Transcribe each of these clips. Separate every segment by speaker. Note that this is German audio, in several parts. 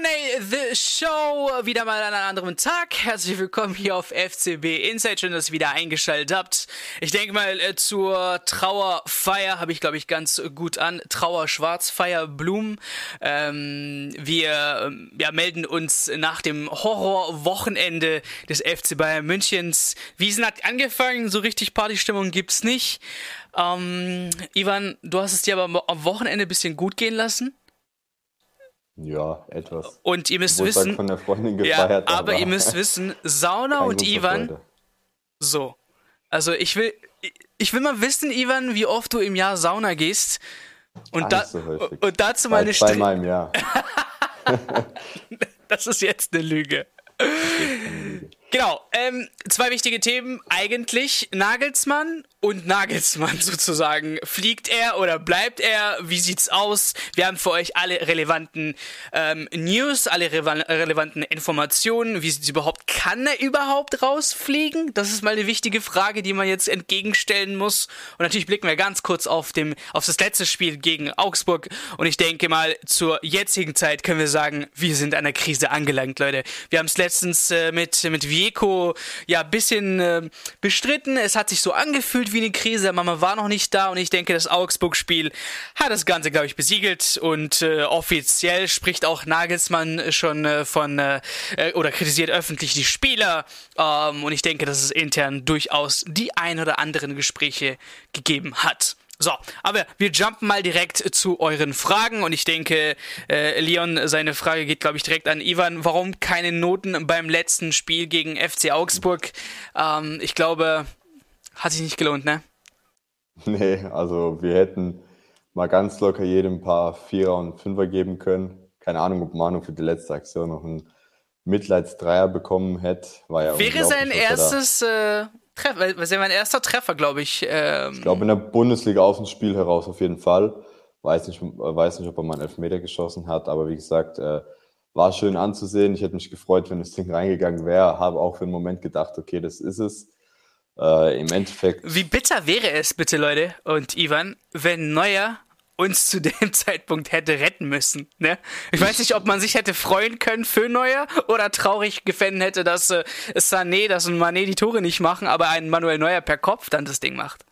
Speaker 1: Q&A The Show, wieder mal an einem anderen Tag. Herzlich willkommen hier auf FCB Inside, schön, dass ihr wieder eingeschaltet habt. Ich denke mal, äh, zur Trauerfeier habe ich, glaube ich, ganz gut an. Trauer Schwarz, Feier Blumen. Ähm, wir ja, melden uns nach dem Horrorwochenende des FC Bayern Münchens. Wiesen hat angefangen, so richtig Partystimmung gibt's nicht. Ähm, Ivan, du hast es dir aber am Wochenende ein bisschen gut gehen lassen.
Speaker 2: Ja, etwas.
Speaker 1: Und ihr müsst wissen,
Speaker 2: von der Freundin gefeiert,
Speaker 1: ja, aber ihr müsst wissen, Sauna und Ivan,
Speaker 2: Freude.
Speaker 1: so. Also ich will, ich will mal wissen, Ivan, wie oft du im Jahr Sauna gehst. Und, da,
Speaker 2: so
Speaker 1: und dazu
Speaker 2: Zwei-
Speaker 1: meine Stri
Speaker 2: Zweimal im Jahr.
Speaker 1: Das ist jetzt eine Lüge. Genau, ähm, zwei wichtige Themen eigentlich. Nagelsmann und Nagelsmann sozusagen. Fliegt er oder bleibt er? Wie sieht's aus? Wir haben für euch alle relevanten ähm, News, alle relevan relevanten Informationen. Wie sieht's überhaupt? Kann er überhaupt rausfliegen? Das ist mal eine wichtige Frage, die man jetzt entgegenstellen muss. Und natürlich blicken wir ganz kurz auf, dem, auf das letzte Spiel gegen Augsburg. Und ich denke mal, zur jetzigen Zeit können wir sagen, wir sind an der Krise angelangt, Leute. Wir haben es letztens äh, mit, mit Vieco ja ein bisschen äh, bestritten. Es hat sich so angefühlt wie eine Krise. Mama war noch nicht da und ich denke, das Augsburg-Spiel hat das Ganze, glaube ich, besiegelt. Und äh, offiziell spricht auch Nagelsmann schon äh, von äh, äh, oder kritisiert öffentlich die Spieler. Ähm, und ich denke, dass es intern durchaus die ein oder anderen Gespräche gegeben hat. So, aber wir jumpen mal direkt zu euren Fragen und ich denke, äh, Leon, seine Frage geht, glaube ich, direkt an Ivan. Warum keine Noten beim letzten Spiel gegen FC Augsburg? Ähm, ich glaube, hat sich nicht gelohnt, ne?
Speaker 2: Nee, also wir hätten mal ganz locker jedem ein paar Vierer und Fünfer geben können. Keine Ahnung, ob Manu für die letzte Aktion noch einen Mitleidsdreier bekommen hätte. War ja
Speaker 1: Wäre sein
Speaker 2: er
Speaker 1: erstes äh, Treffer, das wäre mein erster Treffer, glaube ich. Ähm,
Speaker 2: Ich glaube, in der Bundesliga aus dem Spiel heraus auf jeden Fall. Weiß nicht, äh, weiß nicht, ob er mal einen Elfmeter geschossen hat, aber wie gesagt, äh, war schön anzusehen. Ich hätte mich gefreut, wenn das Ding reingegangen wäre. Habe auch für einen Moment gedacht, okay, das ist es. Äh, Im Endeffekt,
Speaker 1: Wie bitter wäre es bitte, Leute und Ivan, wenn Neuer uns zu dem Zeitpunkt hätte retten müssen. Ne? Ich weiß nicht, ob man sich hätte freuen können für Neuer oder traurig gefällt hätte, dass äh, Sané, dass ein Mané die Tore nicht machen, aber ein Manuel Neuer per Kopf dann das Ding macht.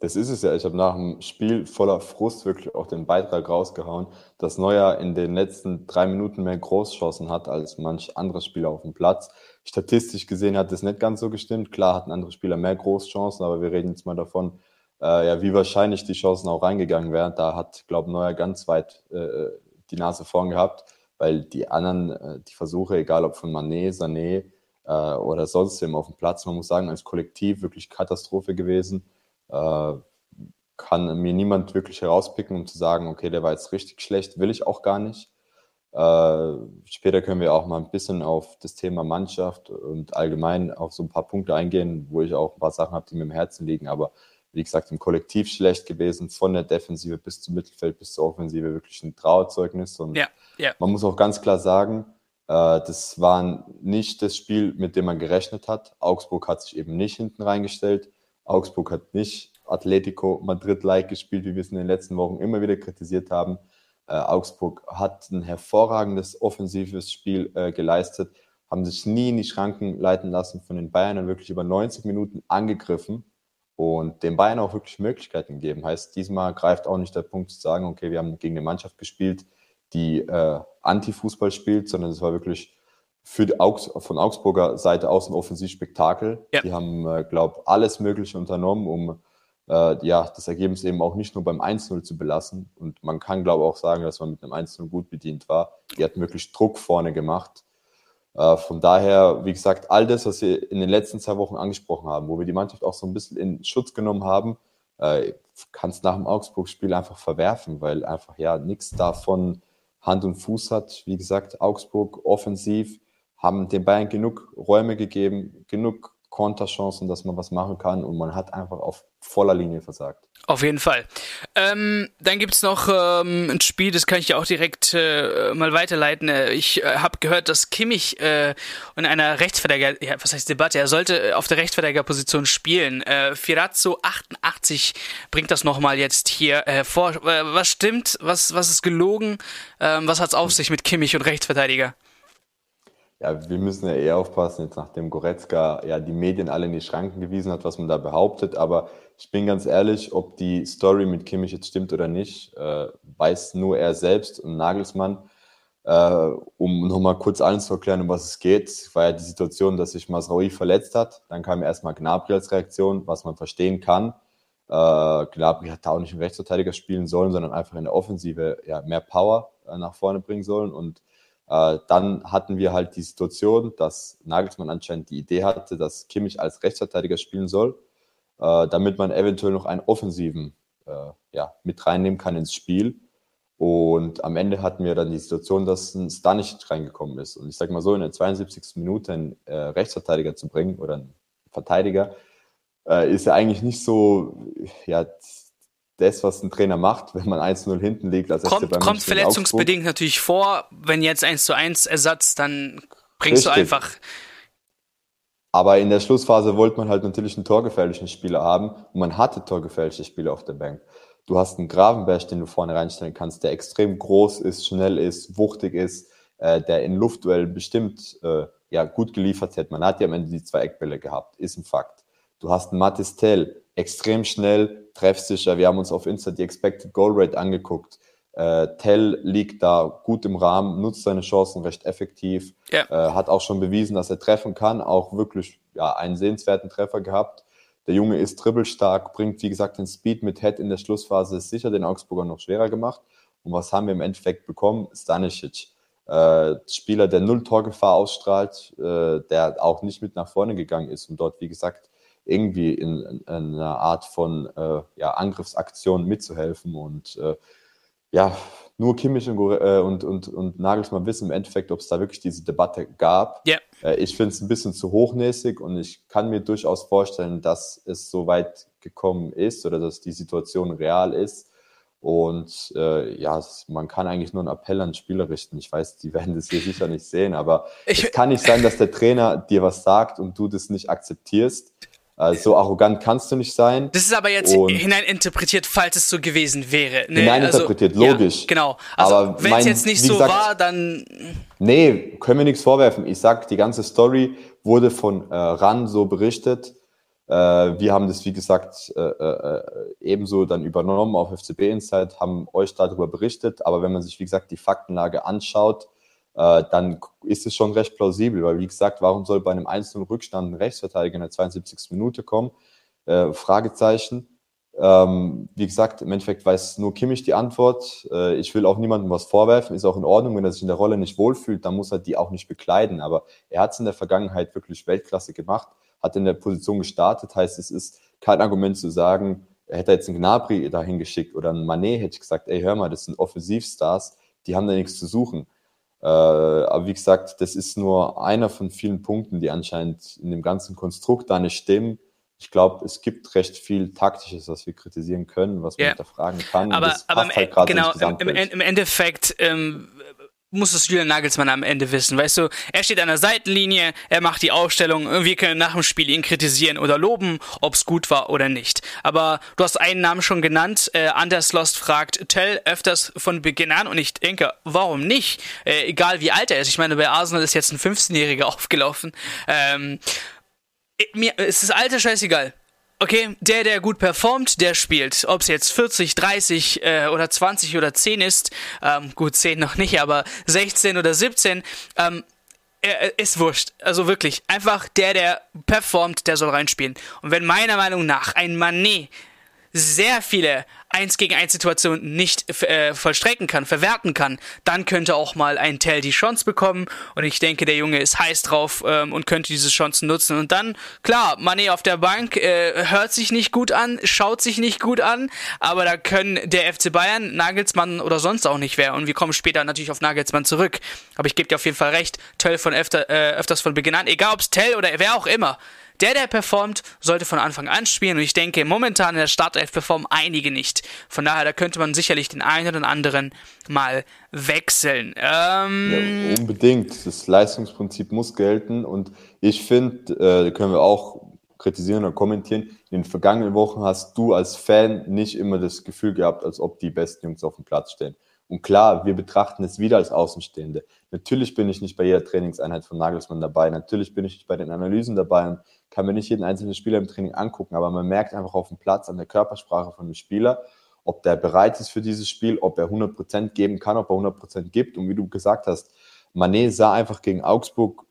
Speaker 2: das ist es ja. Ich habe nach dem Spiel voller Frust wirklich auch den Beitrag rausgehauen, dass Neuer in den letzten drei Minuten mehr Großchancen hat als manch anderer Spieler auf dem Platz. Statistisch gesehen hat das nicht ganz so gestimmt. Klar hatten andere Spieler mehr Großchancen, aber wir reden jetzt mal davon, äh, ja, wie wahrscheinlich die Chancen auch reingegangen wären. Da hat, glaube Neuer ganz weit äh, die Nase vorn gehabt, weil die anderen, äh, die Versuche, egal ob von Mané, Sané äh, oder sonst wem auf dem Platz, man muss sagen, als Kollektiv wirklich Katastrophe gewesen. Äh, kann mir niemand wirklich herauspicken, um zu sagen, okay, der war jetzt richtig schlecht, will ich auch gar nicht. Äh, später können wir auch mal ein bisschen auf das Thema Mannschaft und allgemein auf so ein paar Punkte eingehen, wo ich auch ein paar Sachen habe, die mir im Herzen liegen. Aber wie gesagt, im Kollektiv schlecht gewesen, von der Defensive bis zum Mittelfeld bis zur Offensive wirklich ein Trauerzeugnis. Und
Speaker 1: Ja, ja.
Speaker 2: man muss auch ganz klar sagen, äh, das war nicht das Spiel, mit dem man gerechnet hat. Augsburg hat sich eben nicht hinten reingestellt. Augsburg hat nicht Atletico Madrid-like gespielt, wie wir es in den letzten Wochen immer wieder kritisiert haben. Äh, Augsburg hat ein hervorragendes offensives Spiel äh, geleistet, haben sich nie in die Schranken leiten lassen von den Bayern und wirklich über 90 Minuten angegriffen und den Bayern auch wirklich Möglichkeiten gegeben. Heißt, diesmal greift auch nicht der Punkt zu sagen, okay, wir haben gegen eine Mannschaft gespielt, die äh, Anti-Fußball spielt, sondern es war wirklich für die Augs von Augsburger Seite aus ein Offensivspektakel.
Speaker 1: Ja.
Speaker 2: Die haben, äh, glaube alles Mögliche unternommen, um äh, ja, das Ergebnis eben auch nicht nur beim 1-0 zu belassen. Und man kann, glaube ich, auch sagen, dass man mit einem 1-0 gut bedient war. Die hatten wirklich Druck vorne gemacht. Äh, von daher, wie gesagt, all das, was wir in den letzten zwei Wochen angesprochen haben, wo wir die Mannschaft auch so ein bisschen in Schutz genommen haben, äh, kannst nach dem Augsburg-Spiel einfach verwerfen, weil einfach ja nichts davon Hand und Fuß hat. Wie gesagt, Augsburg offensiv haben den Bayern genug Räume gegeben, genug Konterchancen, dass man was machen kann und man hat einfach auf voller Linie versagt.
Speaker 1: Auf jeden Fall. Ähm, dann gibt's noch ähm, ein Spiel, das kann ich ja auch direkt äh, mal weiterleiten. Äh, ich äh, habe gehört, dass Kimmich äh, in einer Rechtsverteidiger, ja, was heißt Debatte, er sollte äh, auf der Rechtsverteidigerposition spielen. Äh, Firazzo 88 bringt das nochmal jetzt hier äh, vor. Äh, was stimmt? Was, was ist gelogen? Ähm, was hat's auf sich mit Kimmich und Rechtsverteidiger?
Speaker 2: Ja, wir müssen ja eher aufpassen, jetzt nachdem Goretzka ja die Medien alle in die Schranken gewiesen hat, was man da behauptet. Aber ich bin ganz ehrlich, ob die Story mit Kimmich jetzt stimmt oder nicht, äh, weiß nur er selbst und Nagelsmann. Äh, um nochmal kurz allen zu erklären, um was es geht, war ja die Situation, dass sich Masraoui verletzt hat. Dann kam erstmal Gnabry als Reaktion, was man verstehen kann. Äh, Gnabry hat da auch nicht im Rechtsverteidiger spielen sollen, sondern einfach in der Offensive ja, mehr Power äh, nach vorne bringen sollen. Und dann hatten wir halt die Situation, dass Nagelsmann anscheinend die Idee hatte, dass Kimmich als Rechtsverteidiger spielen soll äh, damit man eventuell noch einen offensiven äh, ja, mit reinnehmen kann ins Spiel. Und am Ende hatten wir dann die Situation, dass ein Stanic reingekommen ist. Und ich sage mal so, in der 72. Minute einen äh, Rechtsverteidiger zu bringen oder einen Verteidiger, äh, ist ja eigentlich nicht so, ja, das, was ein Trainer macht, wenn man 1-0 hinten liegt.
Speaker 1: Als kommt kommt verletzungsbedingt natürlich vor. Wenn jetzt 1 zu 1 Ersatz, dann bringst Richtig. du einfach
Speaker 2: aber in der Schlussphase wollte man halt natürlich einen torgefährlichen Spieler haben und man hatte torgefährliche Spieler auf der Bank. Du hast einen Gravenberg, den du vorne reinstellen kannst, der extrem groß ist, schnell ist, wuchtig ist, äh, der in Luftduellen bestimmt äh, ja, gut geliefert hätte. Man hat ja am Ende die zwei Eckbälle gehabt, ist ein Fakt. Du hast einen Matis Tell, extrem schnell, treffsicher. Wir haben uns auf Insta die Expected Goal Rate angeguckt. Äh, Tell liegt da gut im Rahmen, nutzt seine Chancen recht effektiv, ja. äh, hat auch schon bewiesen, dass er treffen kann, auch wirklich ja, einen sehenswerten Treffer gehabt. Der Junge ist dribbelstark, bringt, wie gesagt, den Speed mit Head in der Schlussphase, ist sicher den Augsburger noch schwerer gemacht. Und was haben wir im Endeffekt bekommen? Stanisic. Äh, Spieler, der null Torgefahr ausstrahlt, äh, der auch nicht mit nach vorne gegangen ist und dort, wie gesagt, irgendwie in, in, in einer Art von äh, ja, Angriffsaktion mitzuhelfen. Und äh, ja, nur Kimmich und, äh, und, und, und Nagelsmann wissen im Endeffekt, ob es da wirklich diese Debatte gab.
Speaker 1: Yeah.
Speaker 2: Äh, ich finde es ein bisschen zu hochnäsig und ich kann mir durchaus vorstellen, dass es so weit gekommen ist oder dass die Situation real ist. Und äh, ja, man kann eigentlich nur einen Appell an Spieler richten. Ich weiß, die werden das hier sicher nicht sehen, aber ich, es kann nicht sein, dass der Trainer dir was sagt und du das nicht akzeptierst. Also so arrogant kannst du nicht sein.
Speaker 1: Das ist aber jetzt und hineininterpretiert, falls es so gewesen wäre.
Speaker 2: Ne? Hineininterpretiert, also, logisch.
Speaker 1: Ja, genau. Also wenn es jetzt nicht so gesagt, war, dann.
Speaker 2: Nee, können wir nichts vorwerfen. Ich sag, die ganze Story wurde von äh, RAN so berichtet. Äh, wir haben das, wie gesagt, äh, äh, ebenso dann übernommen auf FCB Insight, haben euch darüber berichtet. Aber wenn man sich, wie gesagt, die Faktenlage anschaut, äh, dann ist es schon recht plausibel, weil wie gesagt, warum soll bei einem einzelnen Rückstand ein Rechtsverteidiger in der 72. Minute kommen? Äh, Fragezeichen. Ähm, wie gesagt, im Endeffekt weiß nur Kimmich die Antwort. Äh, ich will auch niemandem was vorwerfen, ist auch in Ordnung. Wenn er sich in der Rolle nicht wohlfühlt, dann muss er die auch nicht bekleiden. Aber er hat es in der Vergangenheit wirklich Weltklasse gemacht, hat in der Position gestartet. Heißt, es ist kein Argument zu sagen, er hätte jetzt einen Gnabry dahin geschickt oder einen Manet, hätte ich gesagt, ey, hör mal, das sind Offensivstars, die haben da nichts zu suchen. Äh, aber wie gesagt, das ist nur einer von vielen Punkten, die anscheinend in dem ganzen Konstrukt da nicht stimmen. Ich glaube, es gibt recht viel Taktisches, was wir kritisieren können, was man yeah. hinterfragen kann.
Speaker 1: Aber, aber im, halt genau, im, im, Endeffekt ähm, muss es Julian Nagelsmann am Ende wissen. Weißt du, er steht an der Seitenlinie, er macht die Aufstellung, wir können nach dem Spiel ihn kritisieren oder loben, ob es gut war oder nicht. Aber du hast einen Namen schon genannt, äh, Anders Lost fragt Tell öfters von Beginn an und ich denke, warum nicht? Äh, egal wie alt er ist. Ich meine, bei Arsenal ist jetzt ein 15-Jähriger aufgelaufen. Ähm, mir ist das Alter scheißegal. Okay, der, der gut performt, der spielt. Ob es jetzt 40, 30 äh, oder 20 oder 10 ist, ähm, gut, 10 noch nicht, aber 16 oder 17, ähm, er, ist wurscht. Also wirklich, einfach der, der performt, der soll reinspielen. Und wenn meiner Meinung nach ein Manet sehr viele 1 gegen 1 Situationen nicht äh, vollstrecken kann, verwerten kann, dann könnte auch mal ein Tell die Chance bekommen. Und ich denke, der Junge ist heiß drauf ähm, und könnte diese Chancen nutzen. Und dann, klar, Mané auf der Bank äh, hört sich nicht gut an, schaut sich nicht gut an, aber da können der FC Bayern, Nagelsmann oder sonst auch nicht wer. Und wir kommen später natürlich auf Nagelsmann zurück, aber ich gebe dir auf jeden Fall recht, Tell von öfter, äh, öfters von Beginn an, egal ob es Tell oder wer auch immer, der, der performt, sollte von Anfang an spielen. Und ich denke, momentan in der Startelf performen einige nicht. Von daher, da könnte man sicherlich den einen oder anderen mal wechseln. Ähm
Speaker 2: ja, unbedingt. Das Leistungsprinzip muss gelten. Und ich finde, äh, können wir auch kritisieren oder kommentieren. In den vergangenen Wochen hast du als Fan nicht immer das Gefühl gehabt, als ob die besten Jungs auf dem Platz stehen. Und klar, wir betrachten es wieder als Außenstehende. Natürlich bin ich nicht bei jeder Trainingseinheit von Nagelsmann dabei. Natürlich bin ich nicht bei den Analysen dabei und kann mir nicht jeden einzelnen Spieler im Training angucken. Aber man merkt einfach auf dem Platz an der Körpersprache von dem Spieler, ob der bereit ist für dieses Spiel, ob er 100% geben kann, ob er 100% gibt. Und wie du gesagt hast, Manet sah einfach gegen Augsburg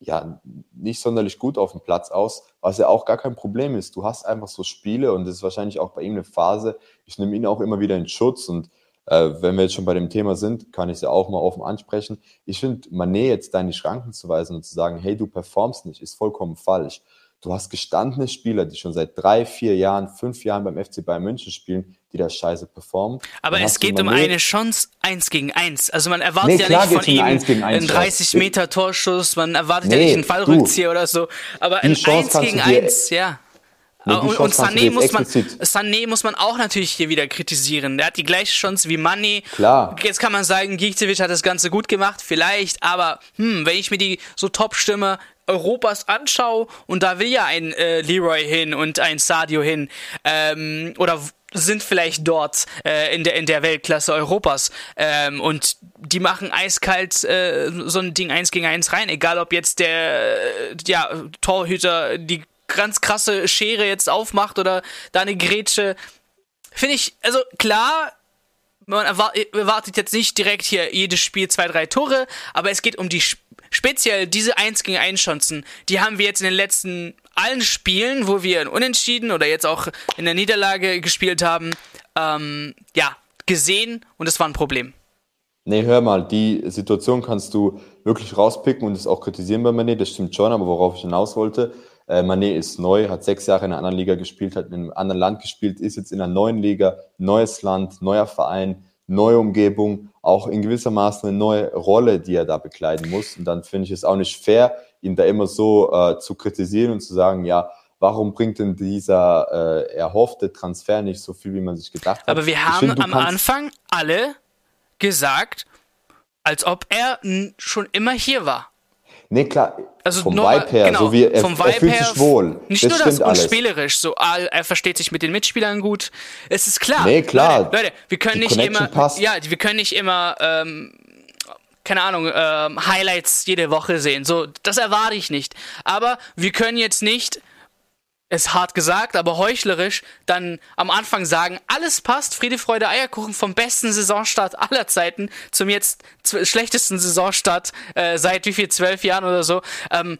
Speaker 2: ja nicht sonderlich gut auf dem Platz aus, was ja auch gar kein Problem ist. Du hast einfach so Spiele und das ist wahrscheinlich auch bei ihm eine Phase. Ich nehme ihn auch immer wieder in Schutz und äh, wenn wir jetzt schon bei dem Thema sind, kann ich es ja auch mal offen ansprechen. Ich finde, Manet jetzt deine Schranken zu weisen und zu sagen, hey, du performst nicht, ist vollkommen falsch. Du hast gestandene Spieler, die schon seit drei, vier Jahren, fünf Jahren beim FC Bayern München spielen, die da scheiße performen.
Speaker 1: Aber es geht um eine Chance eins gegen eins. Also man erwartet nee, ja nicht von ihm einen 30 Meter Torschuss, man erwartet nee, ja nicht einen Fallrückzieher oder so. Aber ein eins gegen eins, ja. Nee, und, und Sané, muss man, Sané muss man auch natürlich hier wieder kritisieren. Der hat die gleiche Chance wie Money.
Speaker 2: Klar.
Speaker 1: Jetzt kann man sagen, Giekcevic hat das Ganze gut gemacht, vielleicht, aber hm, wenn ich mir die so Top-Stimme Europas anschaue und da will ja ein äh, Leroy hin und ein Sadio hin ähm, oder sind vielleicht dort äh, in der in der Weltklasse Europas ähm, und die machen eiskalt äh, so ein Ding eins gegen eins rein, egal ob jetzt der äh, ja Torhüter die ganz krasse Schere jetzt aufmacht oder da eine Grätsche. Finde ich, also klar, man erwartet jetzt nicht direkt hier jedes Spiel zwei, drei Tore, aber es geht um die speziell diese 1 gegen 1 Chancen. Die haben wir jetzt in den letzten allen Spielen, wo wir in Unentschieden oder jetzt auch in der Niederlage gespielt haben, ähm, ja, gesehen und es war ein Problem.
Speaker 2: Nee, hör mal, die Situation kannst du wirklich rauspicken und es auch kritisieren bei Mané, das stimmt schon, aber worauf ich hinaus wollte, äh, Mané ist neu, hat sechs Jahre in einer anderen Liga gespielt, hat in einem anderen Land gespielt, ist jetzt in einer neuen Liga, neues Land, neuer Verein, neue Umgebung, auch in gewisser Maße eine neue Rolle, die er da bekleiden muss. Und dann finde ich es auch nicht fair, ihn da immer so äh, zu kritisieren und zu sagen, ja, warum bringt denn dieser äh, erhoffte Transfer nicht so viel, wie man sich gedacht hat?
Speaker 1: Aber wir haben find, am Anfang alle gesagt, als ob er schon immer hier war.
Speaker 2: Nee, klar. Also vom nur, Vibe her, genau, so wie er, vom Vibe er fühlt her, sich wohl.
Speaker 1: Nicht das nur das, und spielerisch, so er versteht sich mit den Mitspielern gut. Es ist klar.
Speaker 2: Nee, klar.
Speaker 1: Leute, Leute wir können nicht immer, passt. ja, wir können nicht immer, ähm, keine Ahnung, ähm, Highlights jede Woche sehen. So, das erwarte ich nicht. Aber wir können jetzt nicht ist hart gesagt, aber heuchlerisch, dann am Anfang sagen, alles passt, Friede, Freude, Eierkuchen vom besten Saisonstart aller Zeiten zum jetzt schlechtesten Saisonstart äh, seit wie viel, zwölf Jahren oder so. Ähm,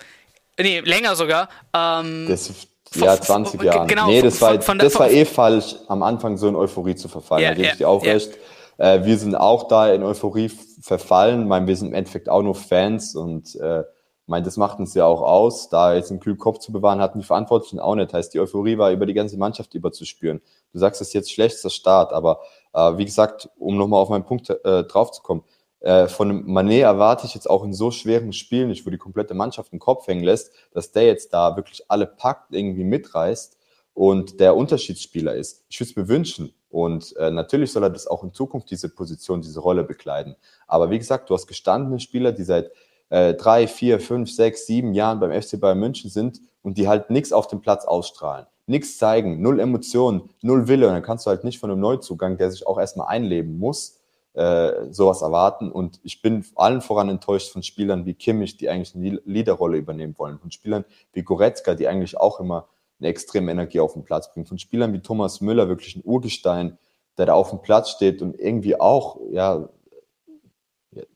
Speaker 1: nee, länger sogar. Ähm,
Speaker 2: das, ja, 20 Jahre. Genau, nee, das, war, von, das war eh falsch, am Anfang so in Euphorie zu verfallen. Yeah, da gebe yeah, ich dir auch yeah. recht. Äh, wir sind auch da in Euphorie verfallen. Ich meine, wir sind im Endeffekt auch nur Fans und äh, meine, das macht uns ja auch aus, da jetzt einen kühlen Kopf zu bewahren, hatten die Verantwortlichen auch nicht. Heißt, die Euphorie war über die ganze Mannschaft überzuspüren. Du sagst, es ist jetzt schlechtester Start, aber äh, wie gesagt, um nochmal auf meinen Punkt äh, draufzukommen, äh, von Manet erwarte ich jetzt auch in so schweren Spielen, nicht wo die komplette Mannschaft den Kopf hängen lässt, dass der jetzt da wirklich alle packt, irgendwie mitreißt und der Unterschiedsspieler ist. Ich würde es mir wünschen. Und äh, natürlich soll er das auch in Zukunft diese Position, diese Rolle bekleiden. Aber wie gesagt, du hast gestandene Spieler, die seit äh, drei, vier, fünf, sechs, sieben Jahren beim FC Bayern München sind und die halt nichts auf dem Platz ausstrahlen, nichts zeigen, null Emotionen, null Wille. Und dann kannst du halt nicht von einem Neuzugang, der sich auch erstmal einleben muss, äh, sowas erwarten. Und ich bin allen voran enttäuscht von Spielern wie Kimmich, die eigentlich eine Leaderrolle übernehmen wollen, von Spielern wie Goretzka, die eigentlich auch immer eine extreme Energie auf den Platz bringen, von Spielern wie Thomas Müller, wirklich ein Urgestein, der da auf dem Platz steht und irgendwie auch ja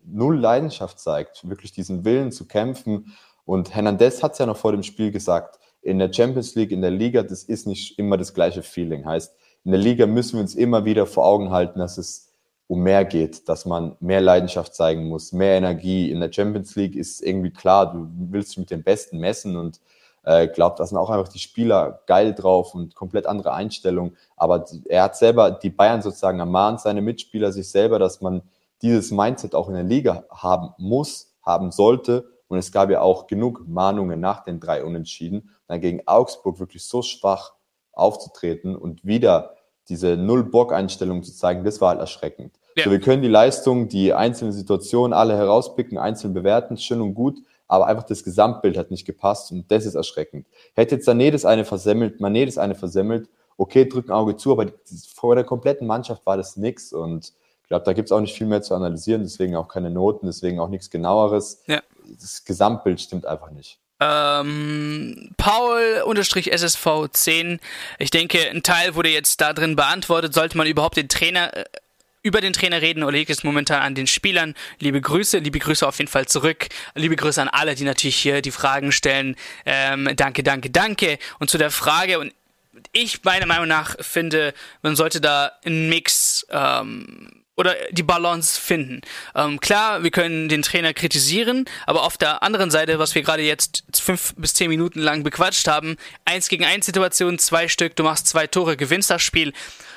Speaker 2: null Leidenschaft zeigt, wirklich diesen Willen zu kämpfen. Und Hernandez hat es ja noch vor dem Spiel gesagt, in der Champions League, in der Liga, das ist nicht immer das gleiche Feeling. Heißt, in der Liga müssen wir uns immer wieder vor Augen halten, dass es um mehr geht, dass man mehr Leidenschaft zeigen muss, mehr Energie. In der Champions League ist irgendwie klar, du willst dich mit den Besten messen und äh, glaube, da sind auch einfach die Spieler geil drauf und komplett andere Einstellung. Aber er hat selber die Bayern sozusagen ermahnt, seine Mitspieler sich selber, dass man dieses Mindset auch in der Liga haben muss, haben sollte Und es gab ja auch genug Mahnungen nach den drei Unentschieden, dann gegen Augsburg wirklich so schwach aufzutreten und wieder diese Null-Bock-Einstellung zu zeigen, das war halt erschreckend. Ja. So, wir können die Leistung, die einzelnen Situationen alle herauspicken, einzeln bewerten, schön und gut, aber einfach das Gesamtbild hat nicht gepasst und das ist erschreckend. Hätte jetzt Sané das eine versemmelt, Mané das eine versemmelt, okay, drück ein Auge zu, aber vor der kompletten Mannschaft war das nix und glaube, da gibt es auch nicht viel mehr zu analysieren, deswegen auch keine Noten, deswegen auch nichts genaueres. Ja. Das Gesamtbild stimmt einfach nicht.
Speaker 1: Ähm, Paul-SSV 10. Ich denke, ein Teil wurde jetzt da drin beantwortet. Sollte man überhaupt den Trainer äh, über den Trainer reden oder liegt es momentan an den Spielern? Liebe Grüße, liebe Grüße auf jeden Fall zurück. Liebe Grüße an alle, die natürlich hier die Fragen stellen. Ähm, danke, danke, danke. Und zu der Frage, und ich meiner Meinung nach finde, man sollte da einen Mix ähm, oder die Balance finden. Ähm, klar, wir können den Trainer kritisieren, aber auf der anderen Seite, was wir gerade jetzt fünf bis zehn Minuten lang bequatscht haben, eins gegen eins Situation, zwei Stück, du machst zwei Tore, gewinnst das Spiel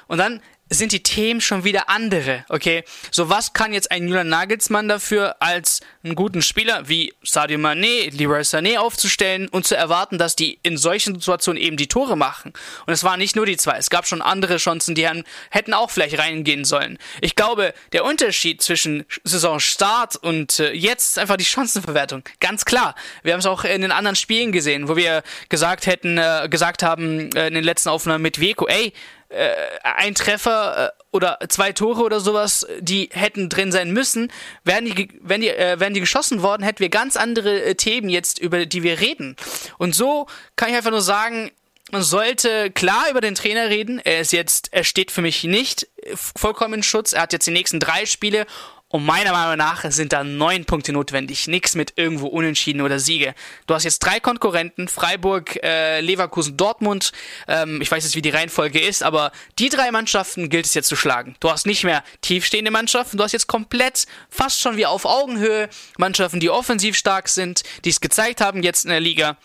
Speaker 1: und dann sind die Themen schon wieder andere, okay? So, was kann jetzt ein Julian Nagelsmann dafür, als einen guten Spieler wie Sadio Mané, Leroy Sané aufzustellen und zu erwarten, dass die in solchen Situationen eben die Tore machen? Und es waren nicht nur die zwei, es gab schon andere Chancen, die hätten auch vielleicht reingehen sollen. Ich glaube, der Unterschied zwischen Saisonstart und äh, jetzt ist einfach die Chancenverwertung. Ganz klar. Wir haben es auch in den anderen Spielen gesehen, wo wir gesagt hätten, äh, gesagt haben äh, in den letzten Aufnahmen mit Veko, ey, äh, ein Treffer äh, oder zwei Tore oder sowas, die hätten drin sein müssen, wären die, wären die, äh, wären die geschossen worden, hätten wir ganz andere äh, Themen jetzt, über die wir reden. Und so kann ich einfach nur sagen, man sollte klar über den Trainer reden. Er ist jetzt, er steht für mich nicht vollkommen in Schutz. Er hat jetzt die nächsten drei Spiele und meiner Meinung nach sind da neun Punkte notwendig. Nix mit irgendwo Unentschieden oder Siege. Du hast jetzt drei Konkurrenten, Freiburg, äh, Leverkusen, Dortmund. Ähm, ich weiß jetzt, wie die Reihenfolge ist, aber die drei Mannschaften gilt es jetzt zu schlagen. Du hast nicht mehr tiefstehende Mannschaften, du hast jetzt komplett fast schon wie auf Augenhöhe Mannschaften, die offensiv stark sind, die es gezeigt haben jetzt in der Liga.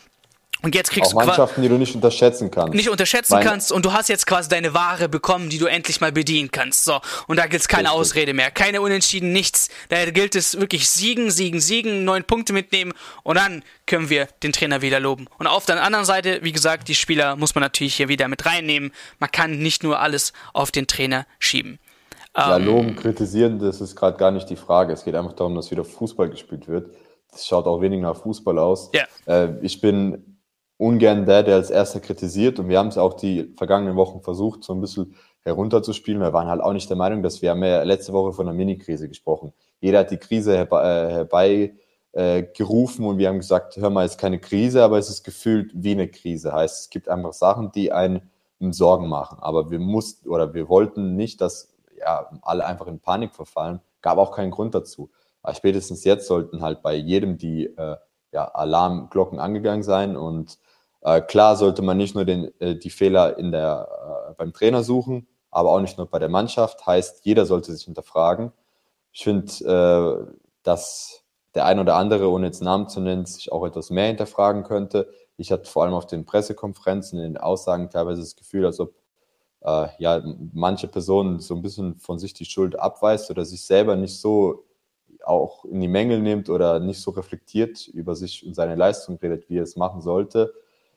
Speaker 1: Und jetzt kriegst
Speaker 2: auch du Mannschaften, die du nicht unterschätzen kannst.
Speaker 1: Nicht unterschätzen Meine kannst und du hast jetzt quasi deine Ware bekommen, die du endlich mal bedienen kannst. So, und da gibt's keine Richtig. Ausrede mehr, keine Unentschieden, nichts. Da gilt es wirklich siegen, siegen, siegen, neun Punkte mitnehmen und dann können wir den Trainer wieder loben. Und auf der anderen Seite, wie gesagt, die Spieler muss man natürlich hier wieder mit reinnehmen. Man kann nicht nur alles auf den Trainer schieben.
Speaker 2: Ja, ähm, loben, kritisieren, das ist gerade gar nicht die Frage. Es geht einfach darum, dass wieder Fußball gespielt wird. Das schaut auch wenig nach Fußball aus. Ja. Äh, ich bin ungern der, der als erster kritisiert. Und wir haben es auch die vergangenen Wochen versucht, so ein bisschen herunterzuspielen. Wir waren halt auch nicht der Meinung, dass wir haben ja letzte Woche von einer Mini-Krise gesprochen. Jeder hat die Krise äh, herbei äh, gerufen und wir haben gesagt, hör mal, es ist keine Krise, aber es ist gefühlt wie eine Krise. Heißt, es gibt einfach Sachen, die einen Sorgen machen. Aber wir mussten oder wir wollten nicht, dass ja, alle einfach in Panik verfallen. Gab auch keinen Grund dazu. Aber spätestens jetzt sollten halt bei jedem die äh, ja, Alarmglocken angegangen sein und äh, klar sollte man nicht nur den, äh, die Fehler in der, äh, beim Trainer suchen, aber auch nicht nur bei der Mannschaft. Heißt, jeder sollte sich hinterfragen. Ich finde, äh, dass der ein oder andere, ohne jetzt Namen zu nennen, sich auch etwas mehr hinterfragen könnte. Ich hatte vor allem auf den Pressekonferenzen, in den Aussagen teilweise das Gefühl, als ob äh, ja, manche Personen so ein bisschen von sich die Schuld abweist oder sich selber nicht so auch in die Mängel nimmt oder nicht so reflektiert über sich und seine Leistung redet, wie er es machen sollte.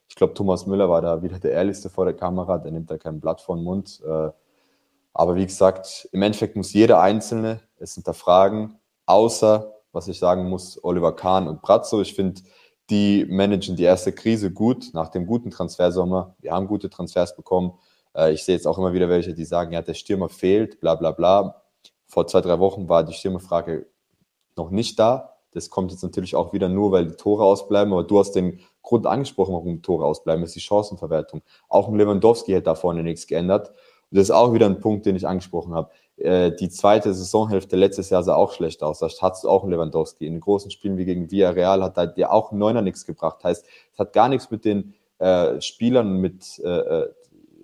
Speaker 2: Ich glaube, Thomas Müller war da wieder der ehrlichste vor der Kamera, der nimmt da kein Blatt vor den Mund. Äh, aber wie gesagt, im Endeffekt muss jeder Einzelne es hinterfragen, außer, was ich sagen muss, Oliver Kahn und Brazzo. Ich finde, die managen die erste Krise gut, nach dem guten Transfersommer. Wir haben gute Transfers bekommen. Äh, ich sehe jetzt auch immer wieder welche, die sagen, ja, der Stürmer fehlt, bla bla bla. Vor zwei, drei Wochen war die Stürmerfrage noch nicht da. Das kommt jetzt natürlich auch wieder nur, weil die Tore ausbleiben, aber du hast den Grund angesprochen, warum Tore ausbleiben, ist die Chancenverwertung. Auch im Lewandowski hätte da vorne nichts geändert. Und das ist auch wieder ein Punkt, den ich angesprochen habe. Äh, die zweite Saisonhälfte letztes Jahr sah auch schlecht aus. Da hattest du auch einen Lewandowski. In großen Spielen wie gegen Villarreal hat da dir auch ein Neuner nichts gebracht. Heißt, es hat gar nichts mit den äh, Spielern, mit, äh, äh,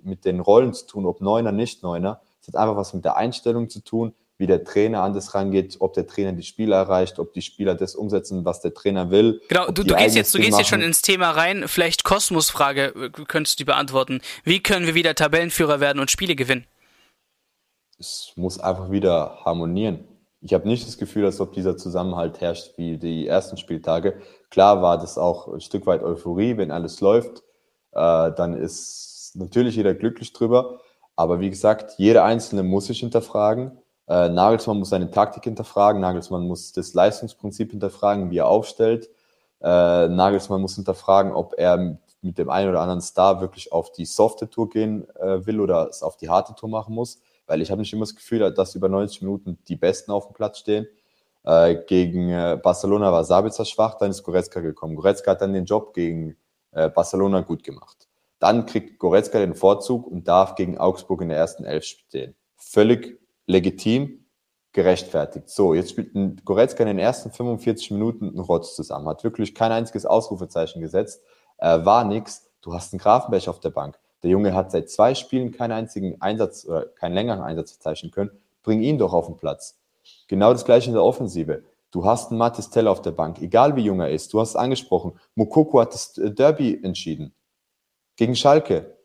Speaker 2: mit den Rollen zu tun, ob Neuner, nicht Neuner. Es hat einfach was mit der Einstellung zu tun, wie der Trainer an das rangeht, ob der Trainer die Spieler erreicht, ob die Spieler das umsetzen, was der Trainer will.
Speaker 1: Genau, du, du gehst jetzt, du gehst jetzt schon ins Thema rein. Vielleicht Kosmos-Frage äh, könntest du die beantworten. Wie können wir wieder Tabellenführer werden und Spiele gewinnen?
Speaker 2: Es muss einfach wieder harmonieren. Ich habe nicht das Gefühl, als ob dieser Zusammenhalt herrscht wie die ersten Spieltage. Klar war das auch ein Stück weit Euphorie, wenn alles läuft, äh, dann ist natürlich jeder glücklich drüber. Aber wie gesagt, jeder Einzelne muss sich hinterfragen. Äh, Nagelsmann muss seine Taktik hinterfragen, Nagelsmann muss das Leistungsprinzip hinterfragen, wie er aufstellt. Äh, Nagelsmann muss hinterfragen, ob er mit dem einen oder anderen Star wirklich auf die softe Tour gehen äh, will oder es auf die harte Tour machen muss. Weil ich habe nicht immer das Gefühl, dass über 90 Minuten die Besten auf dem Platz stehen. Äh, gegen äh, Barcelona war Sabitzer schwach, dann ist Goretzka gekommen. Goretzka hat dann den Job gegen äh, Barcelona gut gemacht. Dann kriegt Goretzka den Vorzug und darf gegen Augsburg in der ersten Elf stehen. Völlig legitim, gerechtfertigt. So, jetzt spielt Goretzka in den ersten 45 Minuten einen Rotz zusammen, hat wirklich kein einziges Ausrufezeichen gesetzt, äh, war nix. Du hast einen Grafenberg auf der Bank. Der Junge hat seit zwei Spielen keinen einzigen Einsatz oder keinen längeren Einsatz verzeichnen können. Bring ihn doch auf den Platz. Genau das gleiche in der Offensive. Du hast einen Matis Teller auf der Bank, egal wie jung er ist. Du hast es angesprochen. Mokoko hat das äh, Derby entschieden. Gegen Schalke.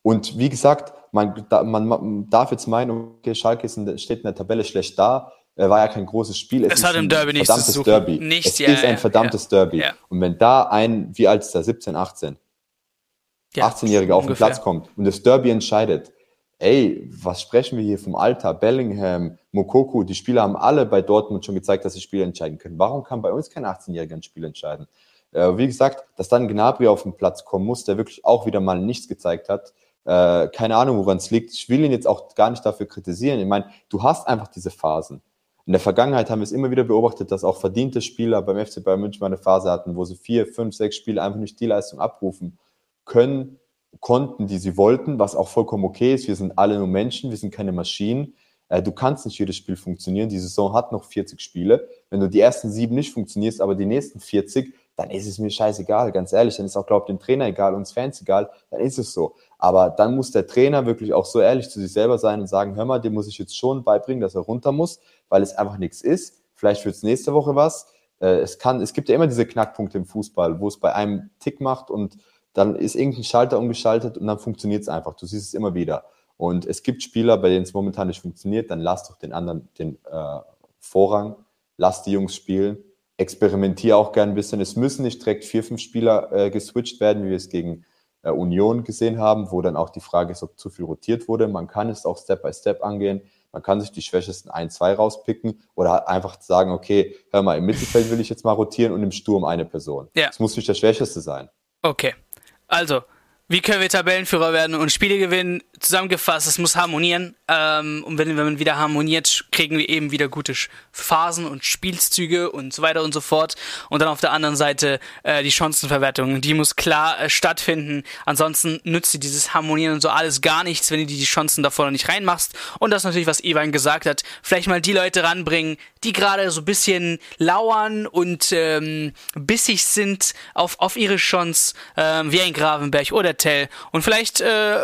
Speaker 2: Und wie gesagt, man, man darf jetzt meinen, okay, Schalke in, steht in der Tabelle schlecht da. Er war ja kein großes Spiel.
Speaker 1: Es, es hat im Derby nichts
Speaker 2: zu Derby.
Speaker 1: Nichts,
Speaker 2: es
Speaker 1: ja,
Speaker 2: ist ein verdammtes ja, Derby. Ja. Und wenn da ein, wie alt ist der, 17, 18, 18-Jähriger auf den Platz kommt und das Derby entscheidet, ey, was sprechen wir hier vom Alter? Bellingham, Mokoku, die Spieler haben alle bei Dortmund schon gezeigt, dass sie Spiele entscheiden können. Warum kann bei uns kein 18-Jähriger ein Spiel entscheiden? Äh, wie gesagt, dass dann Gnabry auf den Platz kommen muss, der wirklich auch wieder mal nichts gezeigt hat. Äh, keine Ahnung, woran es liegt. Ich will ihn jetzt auch gar nicht dafür kritisieren. Ich meine, du hast einfach diese Phasen. In der Vergangenheit haben wir es immer wieder beobachtet, dass auch verdiente Spieler beim FC Bayern München mal eine Phase hatten, wo sie vier, fünf, sechs Spiele einfach nicht die Leistung abrufen können, konnten, die sie wollten, was auch vollkommen okay ist. Wir sind alle nur Menschen, wir sind keine Maschinen. Äh, du kannst nicht jedes Spiel funktionieren. Die Saison hat noch 40 Spiele. Wenn du die ersten sieben nicht funktionierst, aber die nächsten 40, dann ist es mir scheißegal, ganz ehrlich. Dann ist auch, glaube ich, dem Trainer egal, uns Fans egal, dann ist es so. Aber dann muss der Trainer wirklich auch so ehrlich zu sich selber sein und sagen, hör mal, dem muss ich jetzt schon beibringen, dass er runter muss, weil es einfach nichts ist. Vielleicht wird es nächste Woche was. Äh, es kann, es gibt ja immer diese Knackpunkte im Fußball, wo es bei einem Tick macht und dann ist irgendein Schalter umgeschaltet und dann funktioniert es einfach. Du siehst es immer wieder. Und es gibt Spieler, bei denen es momentan nicht funktioniert, dann lass doch den anderen den äh, Vorrang, lass die Jungs spielen, experimentiere auch gern ein bisschen. Es müssen nicht direkt vier, fünf Spieler äh, geswitcht werden, wie wir es gegen äh, Union gesehen haben, wo dann auch die Frage ist, ob zu viel rotiert wurde. Man kann es auch Step by Step angehen. Man kann sich die schwächesten ein, zwei rauspicken oder einfach sagen, okay, hör mal, im Mittelfeld will ich jetzt mal rotieren und im Sturm eine Person. Es ja. muss nicht der Schwächeste sein.
Speaker 1: Okay. Also, wie können wir Tabellenführer werden und Spiele gewinnen? Zusammengefasst, es muss harmonieren. Ähm, und wenn, wenn man wieder harmoniert, kriegen wir eben wieder gute Phasen und Spielzüge und so weiter und so fort. Und dann auf der anderen Seite äh, die Chancenverwertung. Die muss klar äh, stattfinden. Ansonsten nützt dir dieses Harmonieren und so alles gar nichts, wenn du die Chancen davor noch nicht reinmachst. Und das natürlich, was Ivan gesagt hat. Vielleicht mal die Leute ranbringen, die gerade so ein bisschen lauern und ähm, bissig sind auf, auf ihre Chance, äh, wie ein Gravenberg oder Tell. Und vielleicht äh,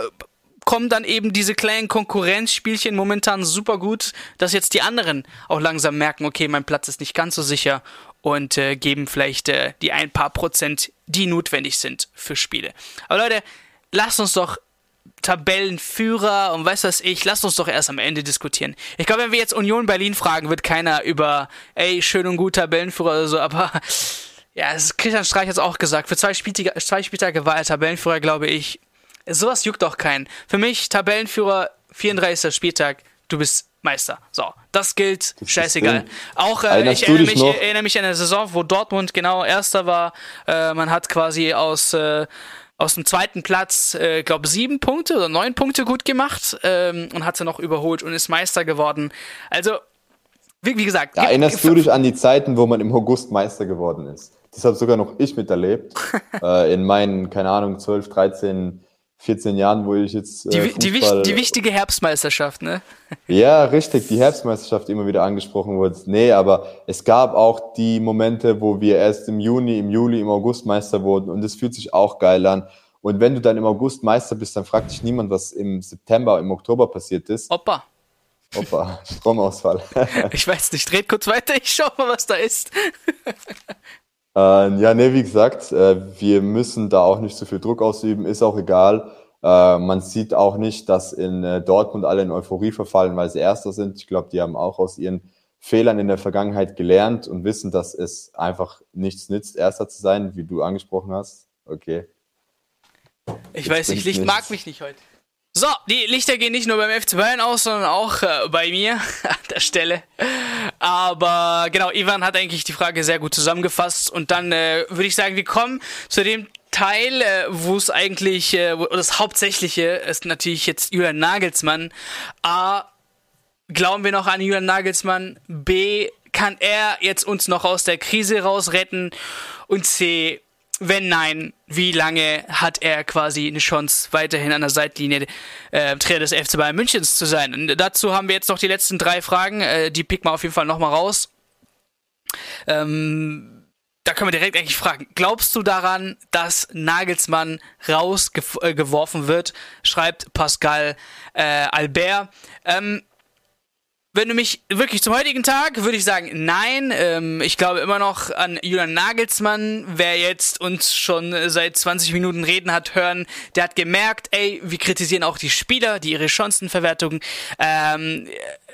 Speaker 1: kommen dann eben diese kleinen Konkurrenzspielchen momentan super gut, dass jetzt die anderen auch langsam merken, okay, mein Platz ist nicht ganz so sicher und äh, geben vielleicht äh, die ein paar Prozent, die notwendig sind für Spiele. Aber Leute, lasst uns doch Tabellenführer und weiß was ich, lasst uns doch erst am Ende diskutieren. Ich glaube, wenn wir jetzt Union Berlin fragen, wird keiner über, ey, schön und gut Tabellenführer oder so, aber ja, Christian Streich hat es auch gesagt, für zwei Spieltage, zwei Spieltage war er Tabellenführer, glaube ich, sowas juckt doch keinen. Für mich, Tabellenführer, 34. Spieltag, du bist Meister. So, das gilt, das scheißegal. Auch äh, ich erinnere mich, erinnere mich, an eine Saison, wo Dortmund genau Erster war. Äh, man hat quasi aus, äh, aus dem zweiten Platz, äh, glaube sieben Punkte oder neun Punkte gut gemacht ähm, und hat sie noch überholt und ist Meister geworden. Also, wie, wie gesagt.
Speaker 2: Da erinnerst du dich an die Zeiten, wo man im August Meister geworden ist? Das habe sogar noch ich miterlebt. äh, in meinen, keine Ahnung, 12, 13 14 Jahren, wo ich jetzt.
Speaker 1: Äh, die, die, die, wichtige Herbstmeisterschaft, ne?
Speaker 2: ja, richtig, die Herbstmeisterschaft immer wieder angesprochen wurde. Nee, aber es gab auch die Momente, wo wir erst im Juni, im Juli, im August Meister wurden und es fühlt sich auch geil an. Und wenn du dann im August Meister bist, dann fragt dich niemand, was im September, im Oktober passiert ist.
Speaker 1: Opa.
Speaker 2: Opa, Stromausfall.
Speaker 1: ich weiß nicht, dreht kurz weiter, ich schau mal, was da ist.
Speaker 2: Äh, ja, nee, wie gesagt, äh, wir müssen da auch nicht so viel Druck ausüben, ist auch egal. Äh, man sieht auch nicht, dass in äh, Dortmund alle in Euphorie verfallen, weil sie Erster sind. Ich glaube, die haben auch aus ihren Fehlern in der Vergangenheit gelernt und wissen, dass es einfach nichts nützt, Erster zu sein, wie du angesprochen hast. Okay.
Speaker 1: Ich Jetzt weiß nicht, Licht nichts. mag mich nicht heute. So, die Lichter gehen nicht nur beim FC Bayern aus, sondern auch äh, bei mir an der Stelle. Aber genau, Ivan hat eigentlich die Frage sehr gut zusammengefasst. Und dann äh, würde ich sagen, wir kommen zu dem Teil, äh, wo es eigentlich, äh, wo das Hauptsächliche ist natürlich jetzt Julian Nagelsmann. A, glauben wir noch an Julian Nagelsmann? B, kann er jetzt uns noch aus der Krise rausretten? Und C, wenn nein, wie lange hat er quasi eine Chance, weiterhin an der Seitlinie äh, Trainer des FC Bayern Münchens zu sein? Und dazu haben wir jetzt noch die letzten drei Fragen, äh, die picken wir auf jeden Fall nochmal raus. Ähm, da können wir direkt eigentlich fragen, glaubst du daran, dass Nagelsmann rausgeworfen äh, wird? Schreibt Pascal äh, Albert. Ähm, wenn du mich wirklich zum heutigen Tag, würde ich sagen, nein. Ähm, ich glaube immer noch an Julian Nagelsmann. Wer jetzt uns schon seit 20 Minuten reden hat hören, der hat gemerkt, ey, wir kritisieren auch die Spieler, die ihre Chancenverwertung ähm,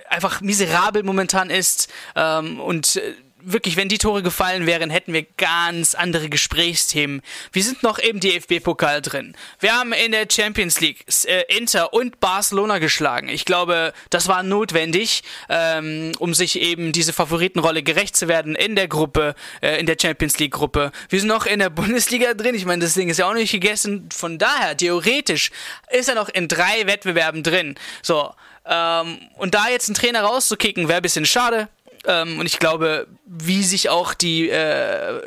Speaker 1: einfach miserabel momentan ist. Ähm, und äh, wirklich, wenn die Tore gefallen wären, hätten wir ganz andere Gesprächsthemen. Wir sind noch im DFB-Pokal drin. Wir haben in der Champions League äh, Inter und Barcelona geschlagen. Ich glaube, das war notwendig, ähm, um sich eben diese Favoritenrolle gerecht zu werden in der Gruppe, äh, in der Champions League-Gruppe. Wir sind noch in der Bundesliga drin. Ich meine, das Ding ist ja auch nicht gegessen. Von daher, theoretisch, ist er noch in drei Wettbewerben drin. So. Ähm, und da jetzt einen Trainer rauszukicken, wäre ein bisschen schade. Ähm, und ich glaube, wie sich auch die, äh,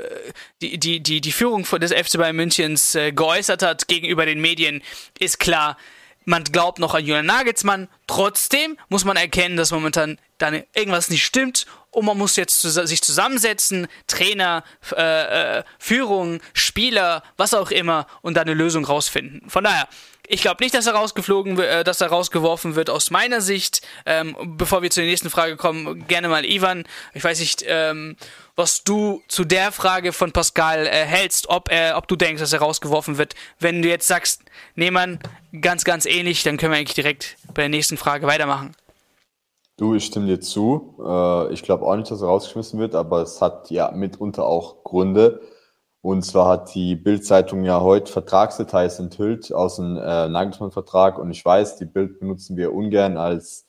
Speaker 1: die, die, die, Führung des FC Bayern Münchens äh, geäußert hat gegenüber den Medien, ist klar, man glaubt noch an Julian Nagelsmann. Trotzdem muss man erkennen, dass momentan dann irgendwas nicht stimmt und man muss jetzt sich zusammensetzen, Trainer, äh, äh, Führung, Spieler, was auch immer und da eine Lösung rausfinden. Von daher, ich glaube nicht, dass er rausgeflogen, äh, dass er rausgeworfen wird aus meiner Sicht. Ähm, bevor wir zur nächsten Frage kommen, gerne mal Ivan. Ich weiß nicht, ähm, was du zu der Frage von Pascal äh, hältst, ob er, ob du denkst, dass er rausgeworfen wird. Wenn du jetzt sagst, nee, man, ganz, ganz ähnlich, dann können wir eigentlich direkt bei der nächsten Frage weitermachen.
Speaker 2: Du, ich stimme dir zu. Äh, ich glaube auch nicht, dass er rausgeschmissen wird, aber es hat ja mitunter auch Gründe. Und zwar hat die Bild-Zeitung ja heute Vertragsdetails enthüllt aus dem äh, Nagelsmann-Vertrag. Und ich weiß, die Bild benutzen wir ungern als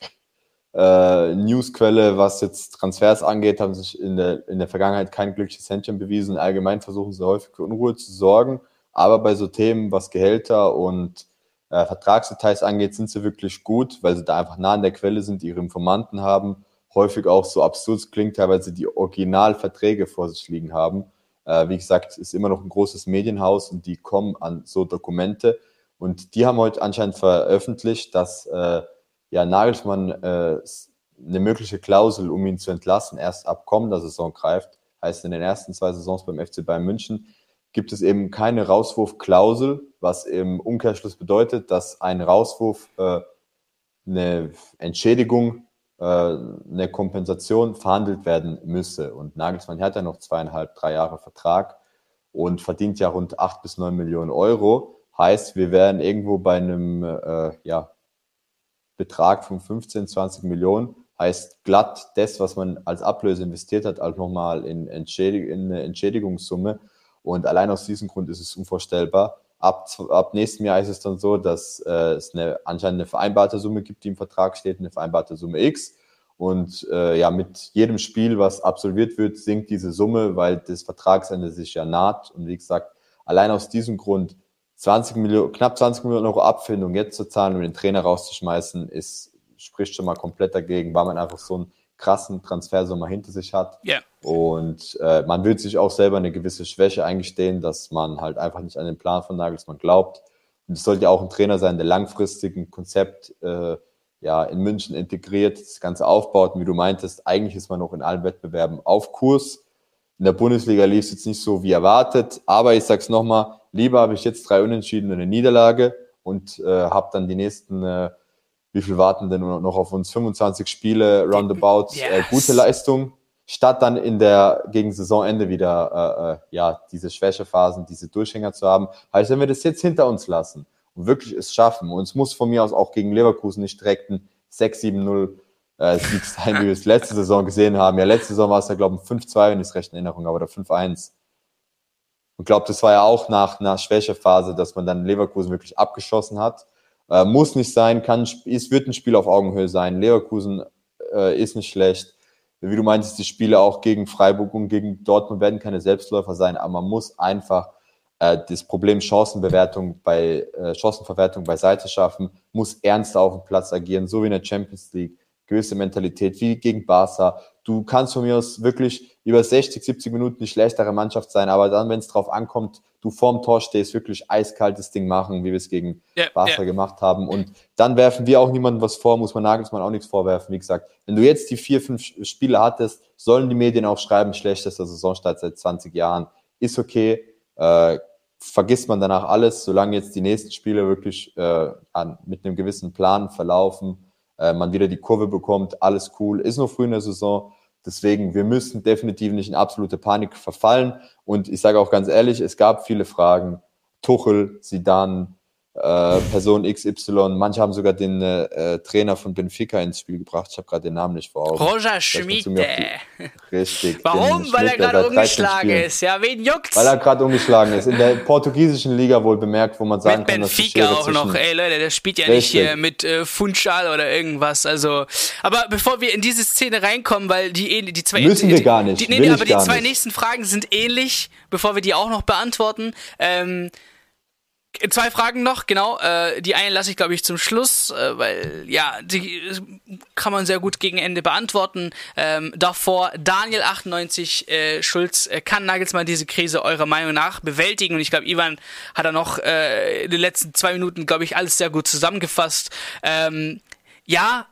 Speaker 2: äh, Newsquelle, was jetzt Transfers angeht, haben sich in der, in der Vergangenheit kein glückliches Händchen bewiesen. Allgemein versuchen sie häufig für Unruhe zu sorgen. Aber bei so Themen, was Gehälter und äh, Vertragsdetails angeht, sind sie wirklich gut, weil sie da einfach nah an der Quelle sind, ihre Informanten haben, häufig auch so absurd klingt, teilweise die Originalverträge vor sich liegen haben äh, wie gesagt, ist immer noch ein großes Medienhaus und die kommen an so Dokumente. Und die haben heute anscheinend veröffentlicht, dass äh, ja, Nagelsmann äh, eine mögliche Klausel, um ihn zu entlassen, erst ab kommender Saison greift. Heißt, in den ersten zwei Saisons beim FC Bayern München gibt es eben keine Rauswurfklausel, was im Umkehrschluss bedeutet, dass ein Rauswurf äh, eine Entschädigung äh, eine Kompensation verhandelt werden müsse. Und Nagelsmann hat ja noch zweieinhalb, drei Jahre Vertrag und verdient ja rund acht bis neun Millionen Euro. Heißt, wir wären irgendwo bei einem äh, ja, Betrag von 15, 20 Millionen. Heißt glatt das, was man als Ablöse investiert hat, auch nochmal in, Entschädig in eine Entschädigungssumme. Und allein aus diesem Grund ist es unvorstellbar, Ab, ab nächstem Jahr ist es dann so, dass äh, es eine, anscheinend eine vereinbarte Summe gibt, die im Vertrag steht, eine vereinbarte Summe X. Und äh, ja, mit jedem Spiel, was absolviert wird, sinkt diese Summe, weil das Vertragsende sich ja naht. Und wie gesagt, allein aus diesem Grund 20 Millionen, knapp 20 Millionen Euro Abfindung jetzt zu zahlen und den Trainer rauszuschmeißen, ist, spricht schon mal komplett dagegen, weil man einfach so einen krassen Transfersommer hinter sich hat.
Speaker 1: Ja.
Speaker 2: Und äh, man will sich auch selber eine gewisse Schwäche eingestehen, dass man halt einfach nicht an den Plan von Nagelsmann glaubt. Und es sollte ja auch ein Trainer sein, der langfristig ein Konzept äh, ja, in München integriert, das Ganze aufbaut. Und wie du meintest, eigentlich ist man noch in allen Wettbewerben auf Kurs. In der Bundesliga lief es jetzt nicht so wie erwartet, aber ich sag's nochmal, lieber habe ich jetzt drei Unentschieden und eine Niederlage und äh, habe dann die nächsten äh, wie viel warten denn noch auf uns? 25 Spiele, roundabout, yes. äh, gute Leistung statt dann in der gegen Saisonende wieder äh, äh, ja diese Schwächephasen, diese Durchhänger zu haben. Heißt, wenn wir das jetzt hinter uns lassen und wirklich es schaffen, und es muss von mir aus auch gegen Leverkusen nicht direkt ein 6-7-0 äh, Sieg sein, wie wir es letzte Saison gesehen haben. Ja, letzte Saison war es ja, glaube ich, 5-2, wenn ich es recht in Erinnerung habe, oder 5-1. Und glaube, das war ja auch nach einer Schwächephase, dass man dann Leverkusen wirklich abgeschossen hat. Äh, muss nicht sein, kann, es wird ein Spiel auf Augenhöhe sein. Leverkusen äh, ist nicht schlecht. Wie du meintest, die Spiele auch gegen Freiburg und gegen Dortmund werden keine Selbstläufer sein, aber man muss einfach äh, das Problem Chancenbewertung bei äh, Chancenverwertung beiseite schaffen, muss ernster auf dem Platz agieren, so wie in der Champions League, gewisse Mentalität, wie gegen Barca. Du kannst von mir aus wirklich über 60, 70 Minuten die schlechtere Mannschaft sein, aber dann, wenn es drauf ankommt, du vorm Tor stehst, wirklich eiskaltes Ding machen, wie wir es gegen ja, Barca ja. gemacht haben. Und dann werfen wir auch niemandem was vor, muss man Nagelsmann auch nichts vorwerfen. Wie gesagt, wenn du jetzt die vier, fünf Spiele hattest, sollen die Medien auch schreiben, schlechtester Saisonstart seit 20 Jahren. Ist okay. Äh, vergisst man danach alles, solange jetzt die nächsten Spiele wirklich äh, an, mit einem gewissen Plan verlaufen, äh, man wieder die Kurve bekommt, alles cool, ist noch früh in der Saison. Deswegen, wir müssen definitiv nicht in absolute Panik verfallen. Und ich sage auch ganz ehrlich, es gab viele Fragen. Tuchel, Sidan, äh, Person XY. Manche haben sogar den äh, Trainer von Benfica ins Spiel gebracht. Ich habe gerade den Namen nicht vor Augen.
Speaker 1: Roger Schmidt.
Speaker 2: Richtig.
Speaker 1: Warum? Weil er gerade umgeschlagen ist. Ja, wen juckt's?
Speaker 2: Weil er gerade umgeschlagen ist. In der portugiesischen Liga wohl bemerkt, wo man sagen mit kann,
Speaker 1: Benfica dass Benfica auch noch. Ey Leute, der spielt ja Richtig. nicht hier mit äh, Funchal oder irgendwas. Also, aber bevor wir in diese Szene reinkommen, weil die die zwei
Speaker 2: müssen wir gar nicht.
Speaker 1: Die, nee, nee, aber die zwei nicht. nächsten Fragen sind ähnlich. Bevor wir die auch noch beantworten. Ähm, Zwei Fragen noch, genau. Äh, die eine lasse ich, glaube ich, zum Schluss, äh, weil ja, die kann man sehr gut gegen Ende beantworten. Ähm, davor, Daniel98 äh, Schulz, äh, kann Nagelsmann diese Krise eurer Meinung nach bewältigen? Und ich glaube, Ivan hat da noch äh, in den letzten zwei Minuten, glaube ich, alles sehr gut zusammengefasst. Ähm, ja,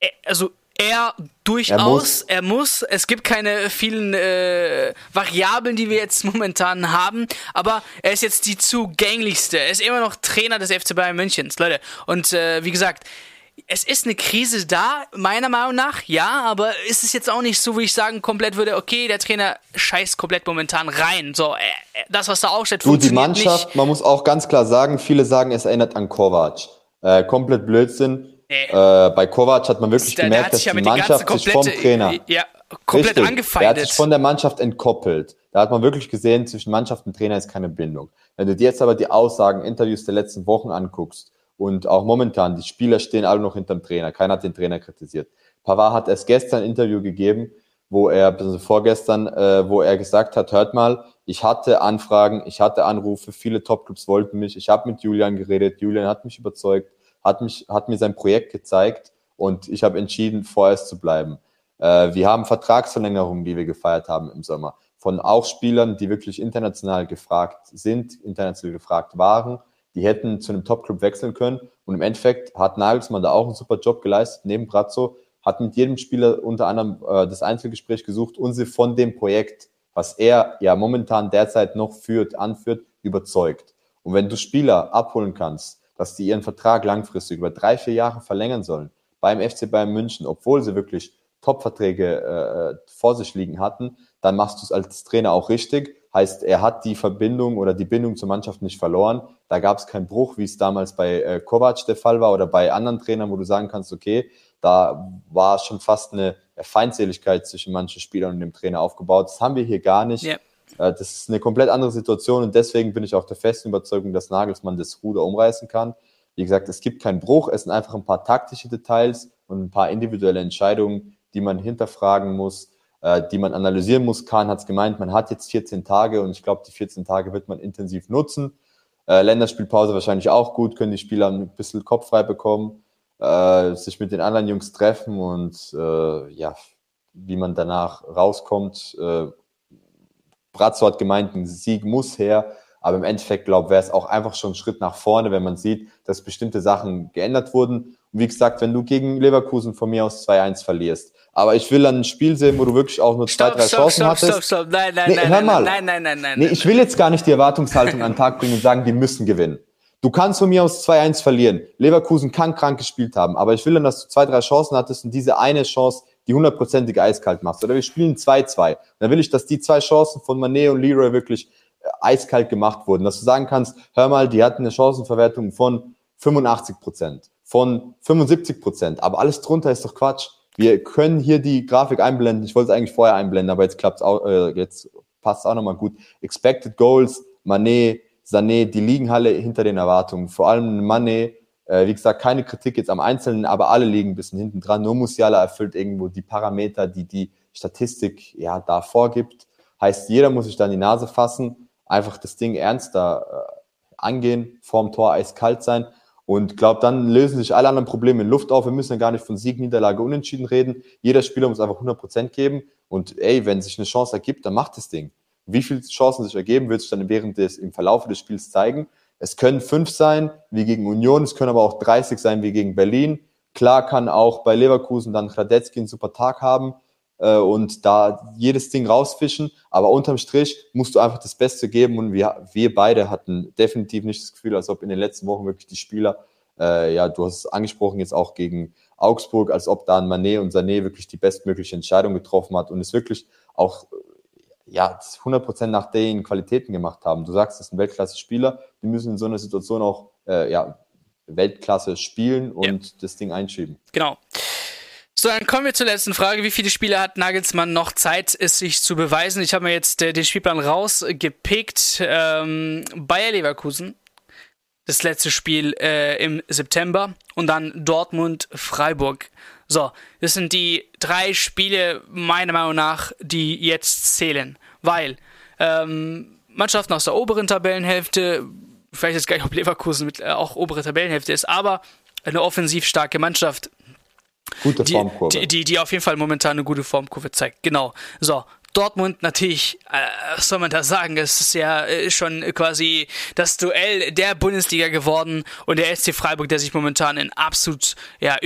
Speaker 1: äh, also er durchaus, er muss. er muss. Es gibt keine vielen äh, Variablen, die wir jetzt momentan haben, aber er ist jetzt die zugänglichste. Er ist immer noch Trainer des FC Bayern Münchens, Leute. Und äh, wie gesagt, es ist eine Krise da, meiner Meinung nach, ja, aber ist es jetzt auch nicht so, wie ich sagen komplett würde, okay, der Trainer scheißt komplett momentan rein. So, äh, das, was da aufsteht,
Speaker 2: du, die Mannschaft, nicht. man muss auch ganz klar sagen, viele sagen, es erinnert an Kovac. Äh, komplett Blödsinn Nee. Äh, bei Kovac hat man wirklich der, gemerkt, der dass die, die Mannschaft sich vom Trainer
Speaker 1: ja, komplett richtig, angefeindet.
Speaker 2: Der hat sich von der Mannschaft entkoppelt. Da hat man wirklich gesehen, zwischen Mannschaft und Trainer ist keine Bindung. Wenn du dir jetzt aber die Aussagen, Interviews der letzten Wochen anguckst und auch momentan, die Spieler stehen alle noch hinterm Trainer. Keiner hat den Trainer kritisiert. Pavard hat erst gestern ein Interview gegeben, wo er, also vorgestern, äh, wo er gesagt hat, hört mal, ich hatte Anfragen, ich hatte Anrufe, viele Topclubs wollten mich, ich habe mit Julian geredet, Julian hat mich überzeugt, hat, mich, hat mir sein Projekt gezeigt und ich habe entschieden, vorerst zu bleiben. Äh, wir haben Vertragsverlängerungen, die wir gefeiert haben im Sommer, von auch Spielern, die wirklich international gefragt sind, international gefragt waren. Die hätten zu einem Top-Club wechseln können. Und im Endeffekt hat Nagelsmann da auch einen super Job geleistet, neben Brazzo, hat mit jedem Spieler unter anderem äh, das Einzelgespräch gesucht und sie von dem Projekt, was er ja momentan derzeit noch führt, anführt, überzeugt. Und wenn du Spieler abholen kannst, dass die ihren Vertrag langfristig über drei, vier Jahre verlängern sollen beim FC Bayern München, obwohl sie wirklich Top-Verträge äh, vor sich liegen hatten, dann machst du es als Trainer auch richtig. Heißt, er hat die Verbindung oder die Bindung zur Mannschaft nicht verloren. Da gab es keinen Bruch, wie es damals bei äh, Kovac der Fall war oder bei anderen Trainern, wo du sagen kannst, okay, da war schon fast eine Feindseligkeit zwischen manchen Spielern und dem Trainer aufgebaut. Das haben wir hier gar nicht. Yeah. Äh, das ist eine komplett andere Situation und deswegen bin ich auch der festen Überzeugung, dass Nagelsmann das Ruder umreißen kann. Wie gesagt, es gibt keinen Bruch, es sind einfach ein paar taktische Details und ein paar individuelle Entscheidungen, die man hinterfragen muss, äh, die man analysieren muss. Kahn hat es gemeint, man hat jetzt 14 Tage und ich glaube, die 14 Tage wird man intensiv nutzen. Äh, Länderspielpause wahrscheinlich auch gut, können die Spieler ein bisschen kopffrei bekommen, sich mit den anderen Jungs treffen und ja, wie man danach rauskommt, Brazzo hat gemeint, ein Sieg muss her. Aber im Endeffekt, glaube ich, wäre es auch einfach schon ein Schritt nach vorne, wenn man sieht, dass bestimmte Sachen geändert wurden. Und wie gesagt, wenn du gegen Leverkusen von mir aus 2-1 verlierst, aber ich will dann ein Spiel sehen, wo du wirklich auch nur zwei, drei stopp, Chancen stopp, hattest. Stopp, stopp,
Speaker 1: nein, nein, nee, nein, hör mal. nein, nein, nein, nein.
Speaker 2: Nee, ich will jetzt gar nicht die Erwartungshaltung an den Tag bringen und sagen, die müssen gewinnen. Du kannst von mir aus 2-1 verlieren. Leverkusen kann krank gespielt haben, aber ich will dann, dass du zwei, drei Chancen hattest und diese eine Chance die hundertprozentige eiskalt machst. Oder wir spielen 2-2. Dann will ich, dass die zwei Chancen von Manet und Leroy wirklich äh, eiskalt gemacht wurden. Dass du sagen kannst, hör mal, die hatten eine Chancenverwertung von 85 Prozent, von 75 Prozent. Aber alles drunter ist doch Quatsch. Wir können hier die Grafik einblenden. Ich wollte es eigentlich vorher einblenden, aber jetzt klappt's auch, äh, jetzt passt es auch nochmal gut. Expected Goals, Manet, Sané, die liegen alle hinter den Erwartungen. Vor allem Manet, äh, wie gesagt, keine Kritik jetzt am Einzelnen, aber alle liegen ein bisschen hinten dran. Nur Musiala erfüllt irgendwo die Parameter, die die Statistik ja da vorgibt. Heißt, jeder muss sich da in die Nase fassen, einfach das Ding ernster äh, angehen, vorm Tor eiskalt sein. Und glaube, dann lösen sich alle anderen Probleme in Luft auf. Wir müssen ja gar nicht von Sieg, Niederlage, Unentschieden reden. Jeder Spieler muss einfach 100 Prozent geben. Und ey, wenn sich eine Chance ergibt, dann macht das Ding. Wie viele Chancen sich ergeben, wird sich dann während des, im Verlauf des Spiels zeigen. Es können fünf sein, wie gegen Union. Es können aber auch 30 sein, wie gegen Berlin. Klar kann auch bei Leverkusen dann Radetzky einen super Tag haben äh, und da jedes Ding rausfischen. Aber unterm Strich musst du einfach das Beste geben. Und wir, wir beide hatten definitiv nicht das Gefühl, als ob in den letzten Wochen wirklich die Spieler, äh, ja, du hast es angesprochen, jetzt auch gegen Augsburg, als ob da ein Manet und Sané wirklich die bestmögliche Entscheidung getroffen hat und es wirklich auch ja, 100% nach den Qualitäten gemacht haben. Du sagst, das sind Weltklasse-Spieler, die müssen in so einer Situation auch äh, ja, Weltklasse spielen und ja. das Ding einschieben.
Speaker 1: Genau. So, dann kommen wir zur letzten Frage. Wie viele Spiele hat Nagelsmann noch Zeit, es sich zu beweisen? Ich habe mir jetzt äh, den Spielplan rausgepickt. Ähm, Bayer Leverkusen, das letzte Spiel äh, im September und dann Dortmund, Freiburg. So, das sind die drei Spiele meiner Meinung nach, die jetzt zählen, weil ähm, Mannschaften aus der oberen Tabellenhälfte, vielleicht ist gar nicht, ob Leverkusen mit, äh, auch obere Tabellenhälfte ist, aber eine offensiv starke Mannschaft
Speaker 2: Gute Formkurve.
Speaker 1: Die, die, die auf jeden Fall momentan eine gute Formkurve zeigt. Genau. So. Dortmund natürlich, äh, was soll man da sagen? Es ist ja äh, schon quasi das Duell der Bundesliga geworden und der SC Freiburg, der sich momentan in absolut, ja,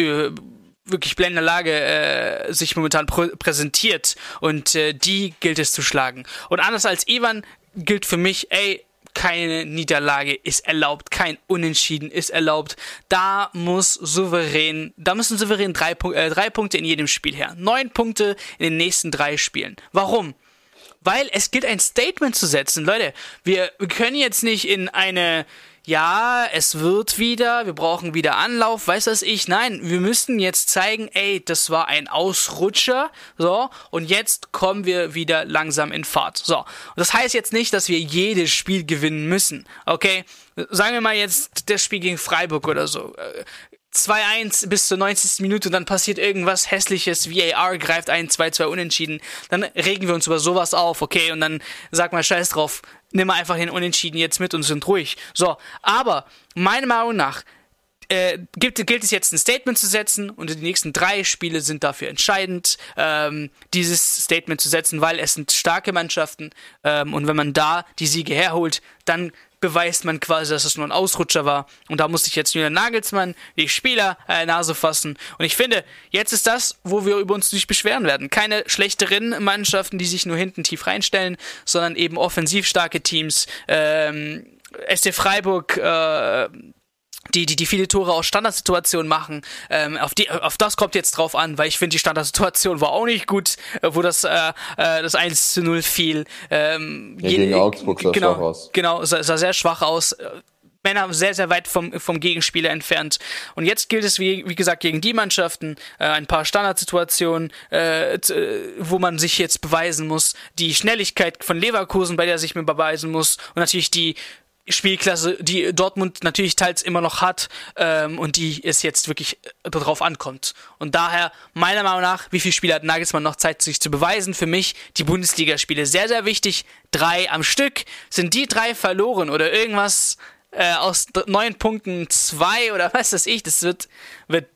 Speaker 1: wirklich blendender Lage äh, sich momentan pr präsentiert und äh, die gilt es zu schlagen. Und anders als Ivan gilt für mich, ey, keine Niederlage ist erlaubt, kein Unentschieden ist erlaubt. Da muss souverän, da müssen souverän drei, äh, drei Punkte in jedem Spiel her. Neun Punkte in den nächsten drei Spielen. Warum? Weil es gilt ein Statement zu setzen. Leute, wir, wir können jetzt nicht in eine ja, es wird wieder, wir brauchen wieder Anlauf, weiß das ich. Nein, wir müssten jetzt zeigen, ey, das war ein Ausrutscher, so, und jetzt kommen wir wieder langsam in Fahrt. So, und das heißt jetzt nicht, dass wir jedes Spiel gewinnen müssen, okay? Sagen wir mal jetzt das Spiel gegen Freiburg oder so. 2-1 bis zur 90. Minute und dann passiert irgendwas hässliches, VAR greift ein, 2-2 unentschieden, dann regen wir uns über sowas auf, okay, und dann sag mal scheiß drauf, nimm einfach den Unentschieden jetzt mit und sind ruhig. So, aber meiner Meinung nach äh, gilt, gilt es jetzt ein Statement zu setzen und die nächsten drei Spiele sind dafür entscheidend, ähm, dieses Statement zu setzen, weil es sind starke Mannschaften ähm, und wenn man da die Siege herholt, dann beweist man quasi, dass es nur ein Ausrutscher war. Und da muss sich jetzt Julian Nagelsmann, die Spieler, äh, Nase fassen. Und ich finde, jetzt ist das, wo wir über uns nicht beschweren werden. Keine schlechteren Mannschaften, die sich nur hinten tief reinstellen, sondern eben offensiv starke Teams. Ähm, SC Freiburg, äh, die, die, die viele Tore aus Standardsituationen machen. Ähm, auf, die, auf das kommt jetzt drauf an, weil ich finde, die Standardsituation war auch nicht gut, äh, wo das, äh, äh, das 1 zu 0 fiel. Ähm,
Speaker 2: ja, gegen Augsburg sah
Speaker 1: genau,
Speaker 2: schwach aus.
Speaker 1: Genau, sah, sah sehr schwach aus. Männer sehr, sehr weit vom, vom Gegenspieler entfernt. Und jetzt gilt es, wie, wie gesagt, gegen die Mannschaften, äh, ein paar Standardsituationen, äh, wo man sich jetzt beweisen muss. Die Schnelligkeit von Leverkusen, bei der sich man beweisen muss. Und natürlich die Spielklasse, die Dortmund natürlich teils immer noch hat ähm, und die es jetzt wirklich äh, darauf ankommt. Und daher, meiner Meinung nach, wie viele Spiele hat Nagelsmann noch Zeit, sich zu beweisen? Für mich die Bundesligaspiele sehr, sehr wichtig. Drei am Stück. Sind die drei verloren oder irgendwas äh, aus neun Punkten zwei oder was weiß ich? Das wird, wird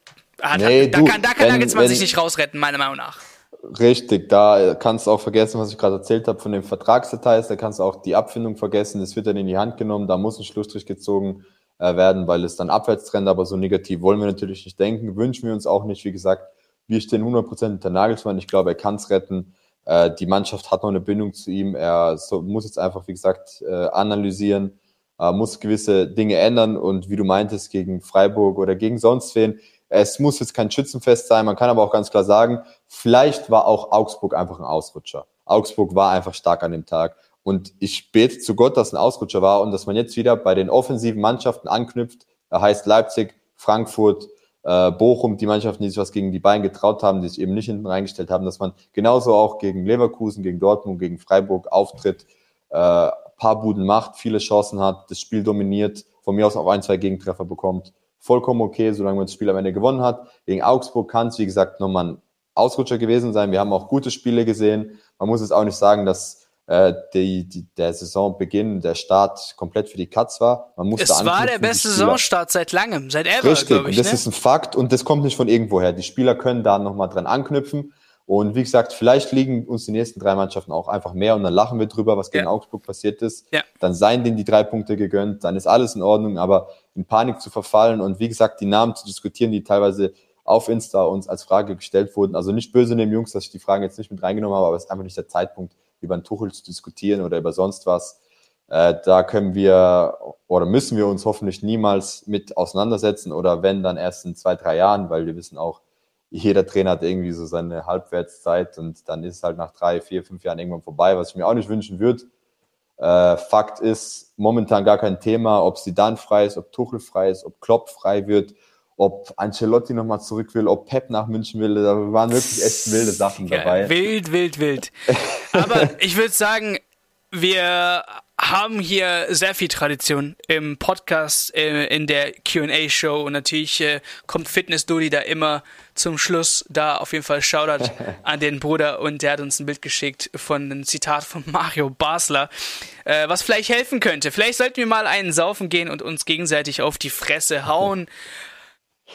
Speaker 1: ah, nee, da, du, da, kann, da kann wenn, Nagelsmann wenn, sich nicht rausretten, meiner Meinung nach.
Speaker 2: Richtig, da kannst du auch vergessen, was ich gerade erzählt habe von den Vertragsdetails, da kannst du auch die Abfindung vergessen, es wird dann in die Hand genommen, da muss ein Schlussstrich gezogen äh, werden, weil es dann abwärts trennt, aber so negativ wollen wir natürlich nicht denken, wünschen wir uns auch nicht, wie gesagt, wir stehen 100% hinter Nagelsmann, ich glaube, er kann es retten, äh, die Mannschaft hat noch eine Bindung zu ihm, er so, muss jetzt einfach, wie gesagt, äh, analysieren, äh, muss gewisse Dinge ändern. Und wie du meintest, gegen Freiburg oder gegen sonst wen, es muss jetzt kein Schützenfest sein. Man kann aber auch ganz klar sagen, vielleicht war auch Augsburg einfach ein Ausrutscher. Augsburg war einfach stark an dem Tag. Und ich bete zu Gott, dass ein Ausrutscher war und dass man jetzt wieder bei den offensiven Mannschaften anknüpft. Da heißt Leipzig, Frankfurt, äh, Bochum, die Mannschaften, die sich was gegen die Bayern getraut haben, die sich eben nicht hinten reingestellt haben, dass man genauso auch gegen Leverkusen, gegen Dortmund, gegen Freiburg auftritt, äh, paar Buden macht, viele Chancen hat, das Spiel dominiert, von mir aus auch ein, zwei Gegentreffer bekommt. Vollkommen okay, solange man das Spiel am Ende gewonnen hat. Gegen Augsburg kann es, wie gesagt, nochmal ein Ausrutscher gewesen sein. Wir haben auch gute Spiele gesehen. Man muss jetzt auch nicht sagen, dass äh, die, die, der Saisonbeginn, der Start komplett für die Katz war. Man musste
Speaker 1: es war der beste Saisonstart seit langem, seit ever,
Speaker 2: Richtig, ich, das ne? ist ein Fakt und das kommt nicht von irgendwoher. Die Spieler können da nochmal dran anknüpfen. Und wie gesagt, vielleicht liegen uns die nächsten drei Mannschaften auch einfach mehr und dann lachen wir drüber, was gegen ja. Augsburg passiert ist. Ja. Dann seien denen die drei Punkte gegönnt, dann ist alles in Ordnung, aber in Panik zu verfallen und wie gesagt, die Namen zu diskutieren, die teilweise auf Insta uns als Frage gestellt wurden. Also nicht böse nehmen, Jungs, dass ich die Fragen jetzt nicht mit reingenommen habe, aber es ist einfach nicht der Zeitpunkt, über einen Tuchel zu diskutieren oder über sonst was. Äh, da können wir oder müssen wir uns hoffentlich niemals mit auseinandersetzen oder wenn, dann erst in zwei, drei Jahren, weil wir wissen auch, jeder Trainer hat irgendwie so seine Halbwertszeit und dann ist es halt nach drei, vier, fünf Jahren irgendwann vorbei, was ich mir auch nicht wünschen würde. Äh, Fakt ist, momentan gar kein Thema, ob sie dann frei ist, ob Tuchel frei ist, ob Klopp frei wird ob Ancelotti nochmal zurück will, ob Pep nach München will. Da waren wirklich echt wilde Sachen dabei.
Speaker 1: Ja, wild, wild, wild. Aber ich würde sagen, wir haben hier sehr viel Tradition im Podcast, äh, in der QA-Show und natürlich äh, kommt Fitness Dodi da immer zum Schluss. Da auf jeden Fall Shoutout an den Bruder und der hat uns ein Bild geschickt von einem Zitat von Mario Basler, äh, was vielleicht helfen könnte. Vielleicht sollten wir mal einen saufen gehen und uns gegenseitig auf die Fresse hauen.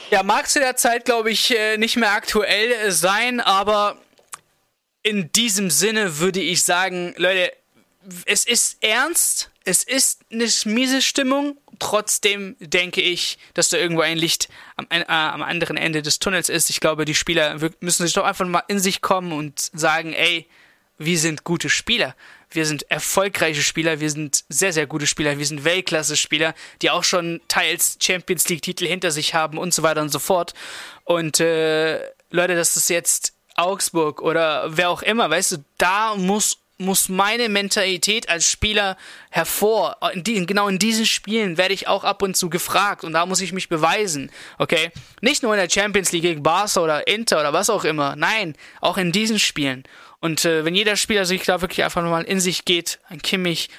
Speaker 1: Ja, mag zu der Zeit, glaube ich, nicht mehr aktuell sein, aber in diesem Sinne würde ich sagen, Leute, es ist ernst, es ist eine miese Stimmung, trotzdem denke ich, dass da irgendwo ein Licht am, äh, am anderen Ende des Tunnels ist. Ich glaube, die Spieler müssen sich doch einfach mal in sich kommen und sagen, ey, wir sind gute Spieler. Wir sind erfolgreiche Spieler, wir sind sehr, sehr gute Spieler, wir sind Weltklasse-Spieler, die auch schon teils Champions League-Titel hinter sich haben und so weiter und so fort. Und äh, Leute, das ist jetzt Augsburg oder wer auch immer, weißt du, da muss muss meine Mentalität als Spieler hervor. In die, genau in diesen Spielen werde ich auch ab und zu gefragt und da muss ich mich beweisen. Okay? Nicht nur in der Champions League gegen Barca oder Inter oder was auch immer. Nein, auch in diesen Spielen. Und äh, wenn jeder Spieler sich da wirklich einfach nochmal in sich geht, ein Kimmich,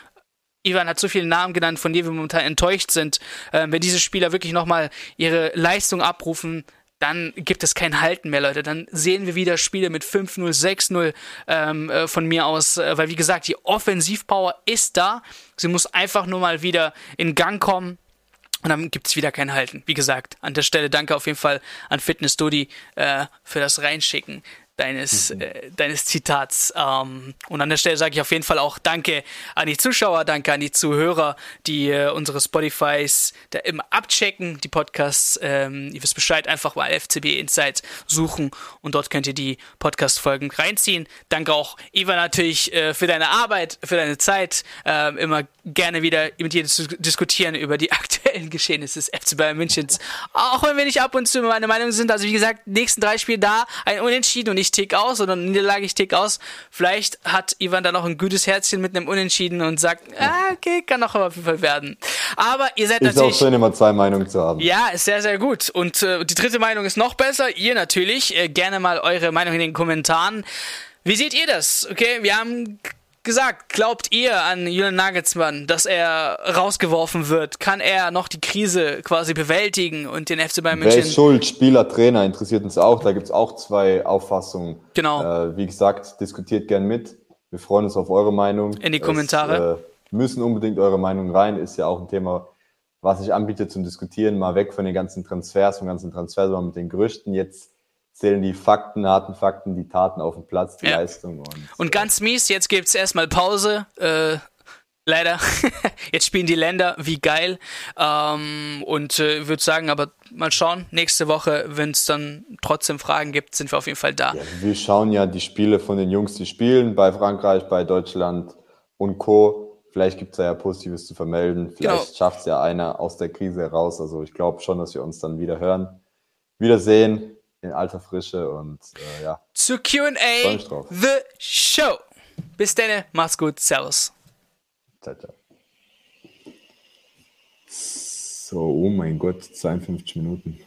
Speaker 1: Ivan hat so viele Namen genannt, von denen wir momentan enttäuscht sind. Äh, wenn diese Spieler wirklich nochmal ihre Leistung abrufen, dann gibt es kein Halten mehr, Leute. Dann sehen wir wieder Spiele mit 5-0, 6-0 ähm, äh, von mir aus. Äh, weil, wie gesagt, die Offensivpower ist da. Sie muss einfach nur mal wieder in Gang kommen. Und dann gibt es wieder kein Halten. Wie gesagt, an der Stelle danke auf jeden Fall an Fitness Dodi äh, für das Reinschicken deines, mhm. äh, deines Zitats. Ähm, und an der Stelle sage ich auf jeden Fall auch Danke an die Zuschauer, danke an die Zuhörer, die äh, unsere Spotifys da immer abchecken, die Podcasts. Ähm, ihr wisst Bescheid, einfach mal FCB Insights suchen und dort könnt ihr die Podcast-Folgen reinziehen. Danke auch, Iva, natürlich äh, für deine Arbeit, für deine Zeit. Ähm, immer gerne wieder mit dir zu diskutieren über die aktuellen Geschehnisse des FC Bayern Münchens. Auch wenn wir nicht ab und zu meine Meinung sind. Also wie gesagt, nächsten drei Spiele da, ein Unentschieden und ich tick aus oder Niederlage, ich tick aus. Vielleicht hat Ivan da noch ein gutes Herzchen mit einem Unentschieden und sagt, ah, okay, kann noch auf jeden Fall werden. Aber ihr seid ist natürlich...
Speaker 2: Ist auch schön, immer zwei Meinungen zu haben.
Speaker 1: Ja, ist sehr, sehr gut. Und äh, die dritte Meinung ist noch besser. Ihr natürlich. Äh, gerne mal eure Meinung in den Kommentaren. Wie seht ihr das? Okay, wir haben gesagt, glaubt ihr an Julian Nagelsmann, dass er rausgeworfen wird? Kann er noch die Krise quasi bewältigen und den FC Bayern München...
Speaker 2: Wer ist schuld? Spieler, Trainer interessiert uns auch. Da gibt es auch zwei Auffassungen.
Speaker 1: Genau.
Speaker 2: Äh, wie gesagt, diskutiert gern mit. Wir freuen uns auf eure Meinung.
Speaker 1: In die Kommentare.
Speaker 2: Es, äh, müssen unbedingt eure Meinung rein. Ist ja auch ein Thema, was sich anbietet zum Diskutieren. Mal weg von den ganzen Transfers, vom ganzen Transfer, sondern mit den Gerüchten. Jetzt zählen die Fakten, harten Fakten, die Taten auf dem Platz, die ja. Leistung.
Speaker 1: Und, und ganz mies, jetzt gibt's erstmal Pause. Äh, leider. jetzt spielen die Länder, wie geil. Ähm, und äh, würde sagen, aber mal schauen, nächste Woche, wenn es dann trotzdem Fragen gibt, sind wir auf jeden Fall da.
Speaker 2: Ja, wir schauen ja die Spiele von den Jungs, die spielen, bei Frankreich, bei Deutschland und Co. Vielleicht gibt es ja Positives zu vermelden. Vielleicht genau. schafft es ja einer aus der Krise heraus. Also ich glaube schon, dass wir uns dann wieder hören, wiedersehen in alter Frische und äh, ja.
Speaker 1: Zu QA The Show. Bis dann, mach's gut, Servus. Ciao, ciao.
Speaker 2: So, oh mein Gott, 52 Minuten.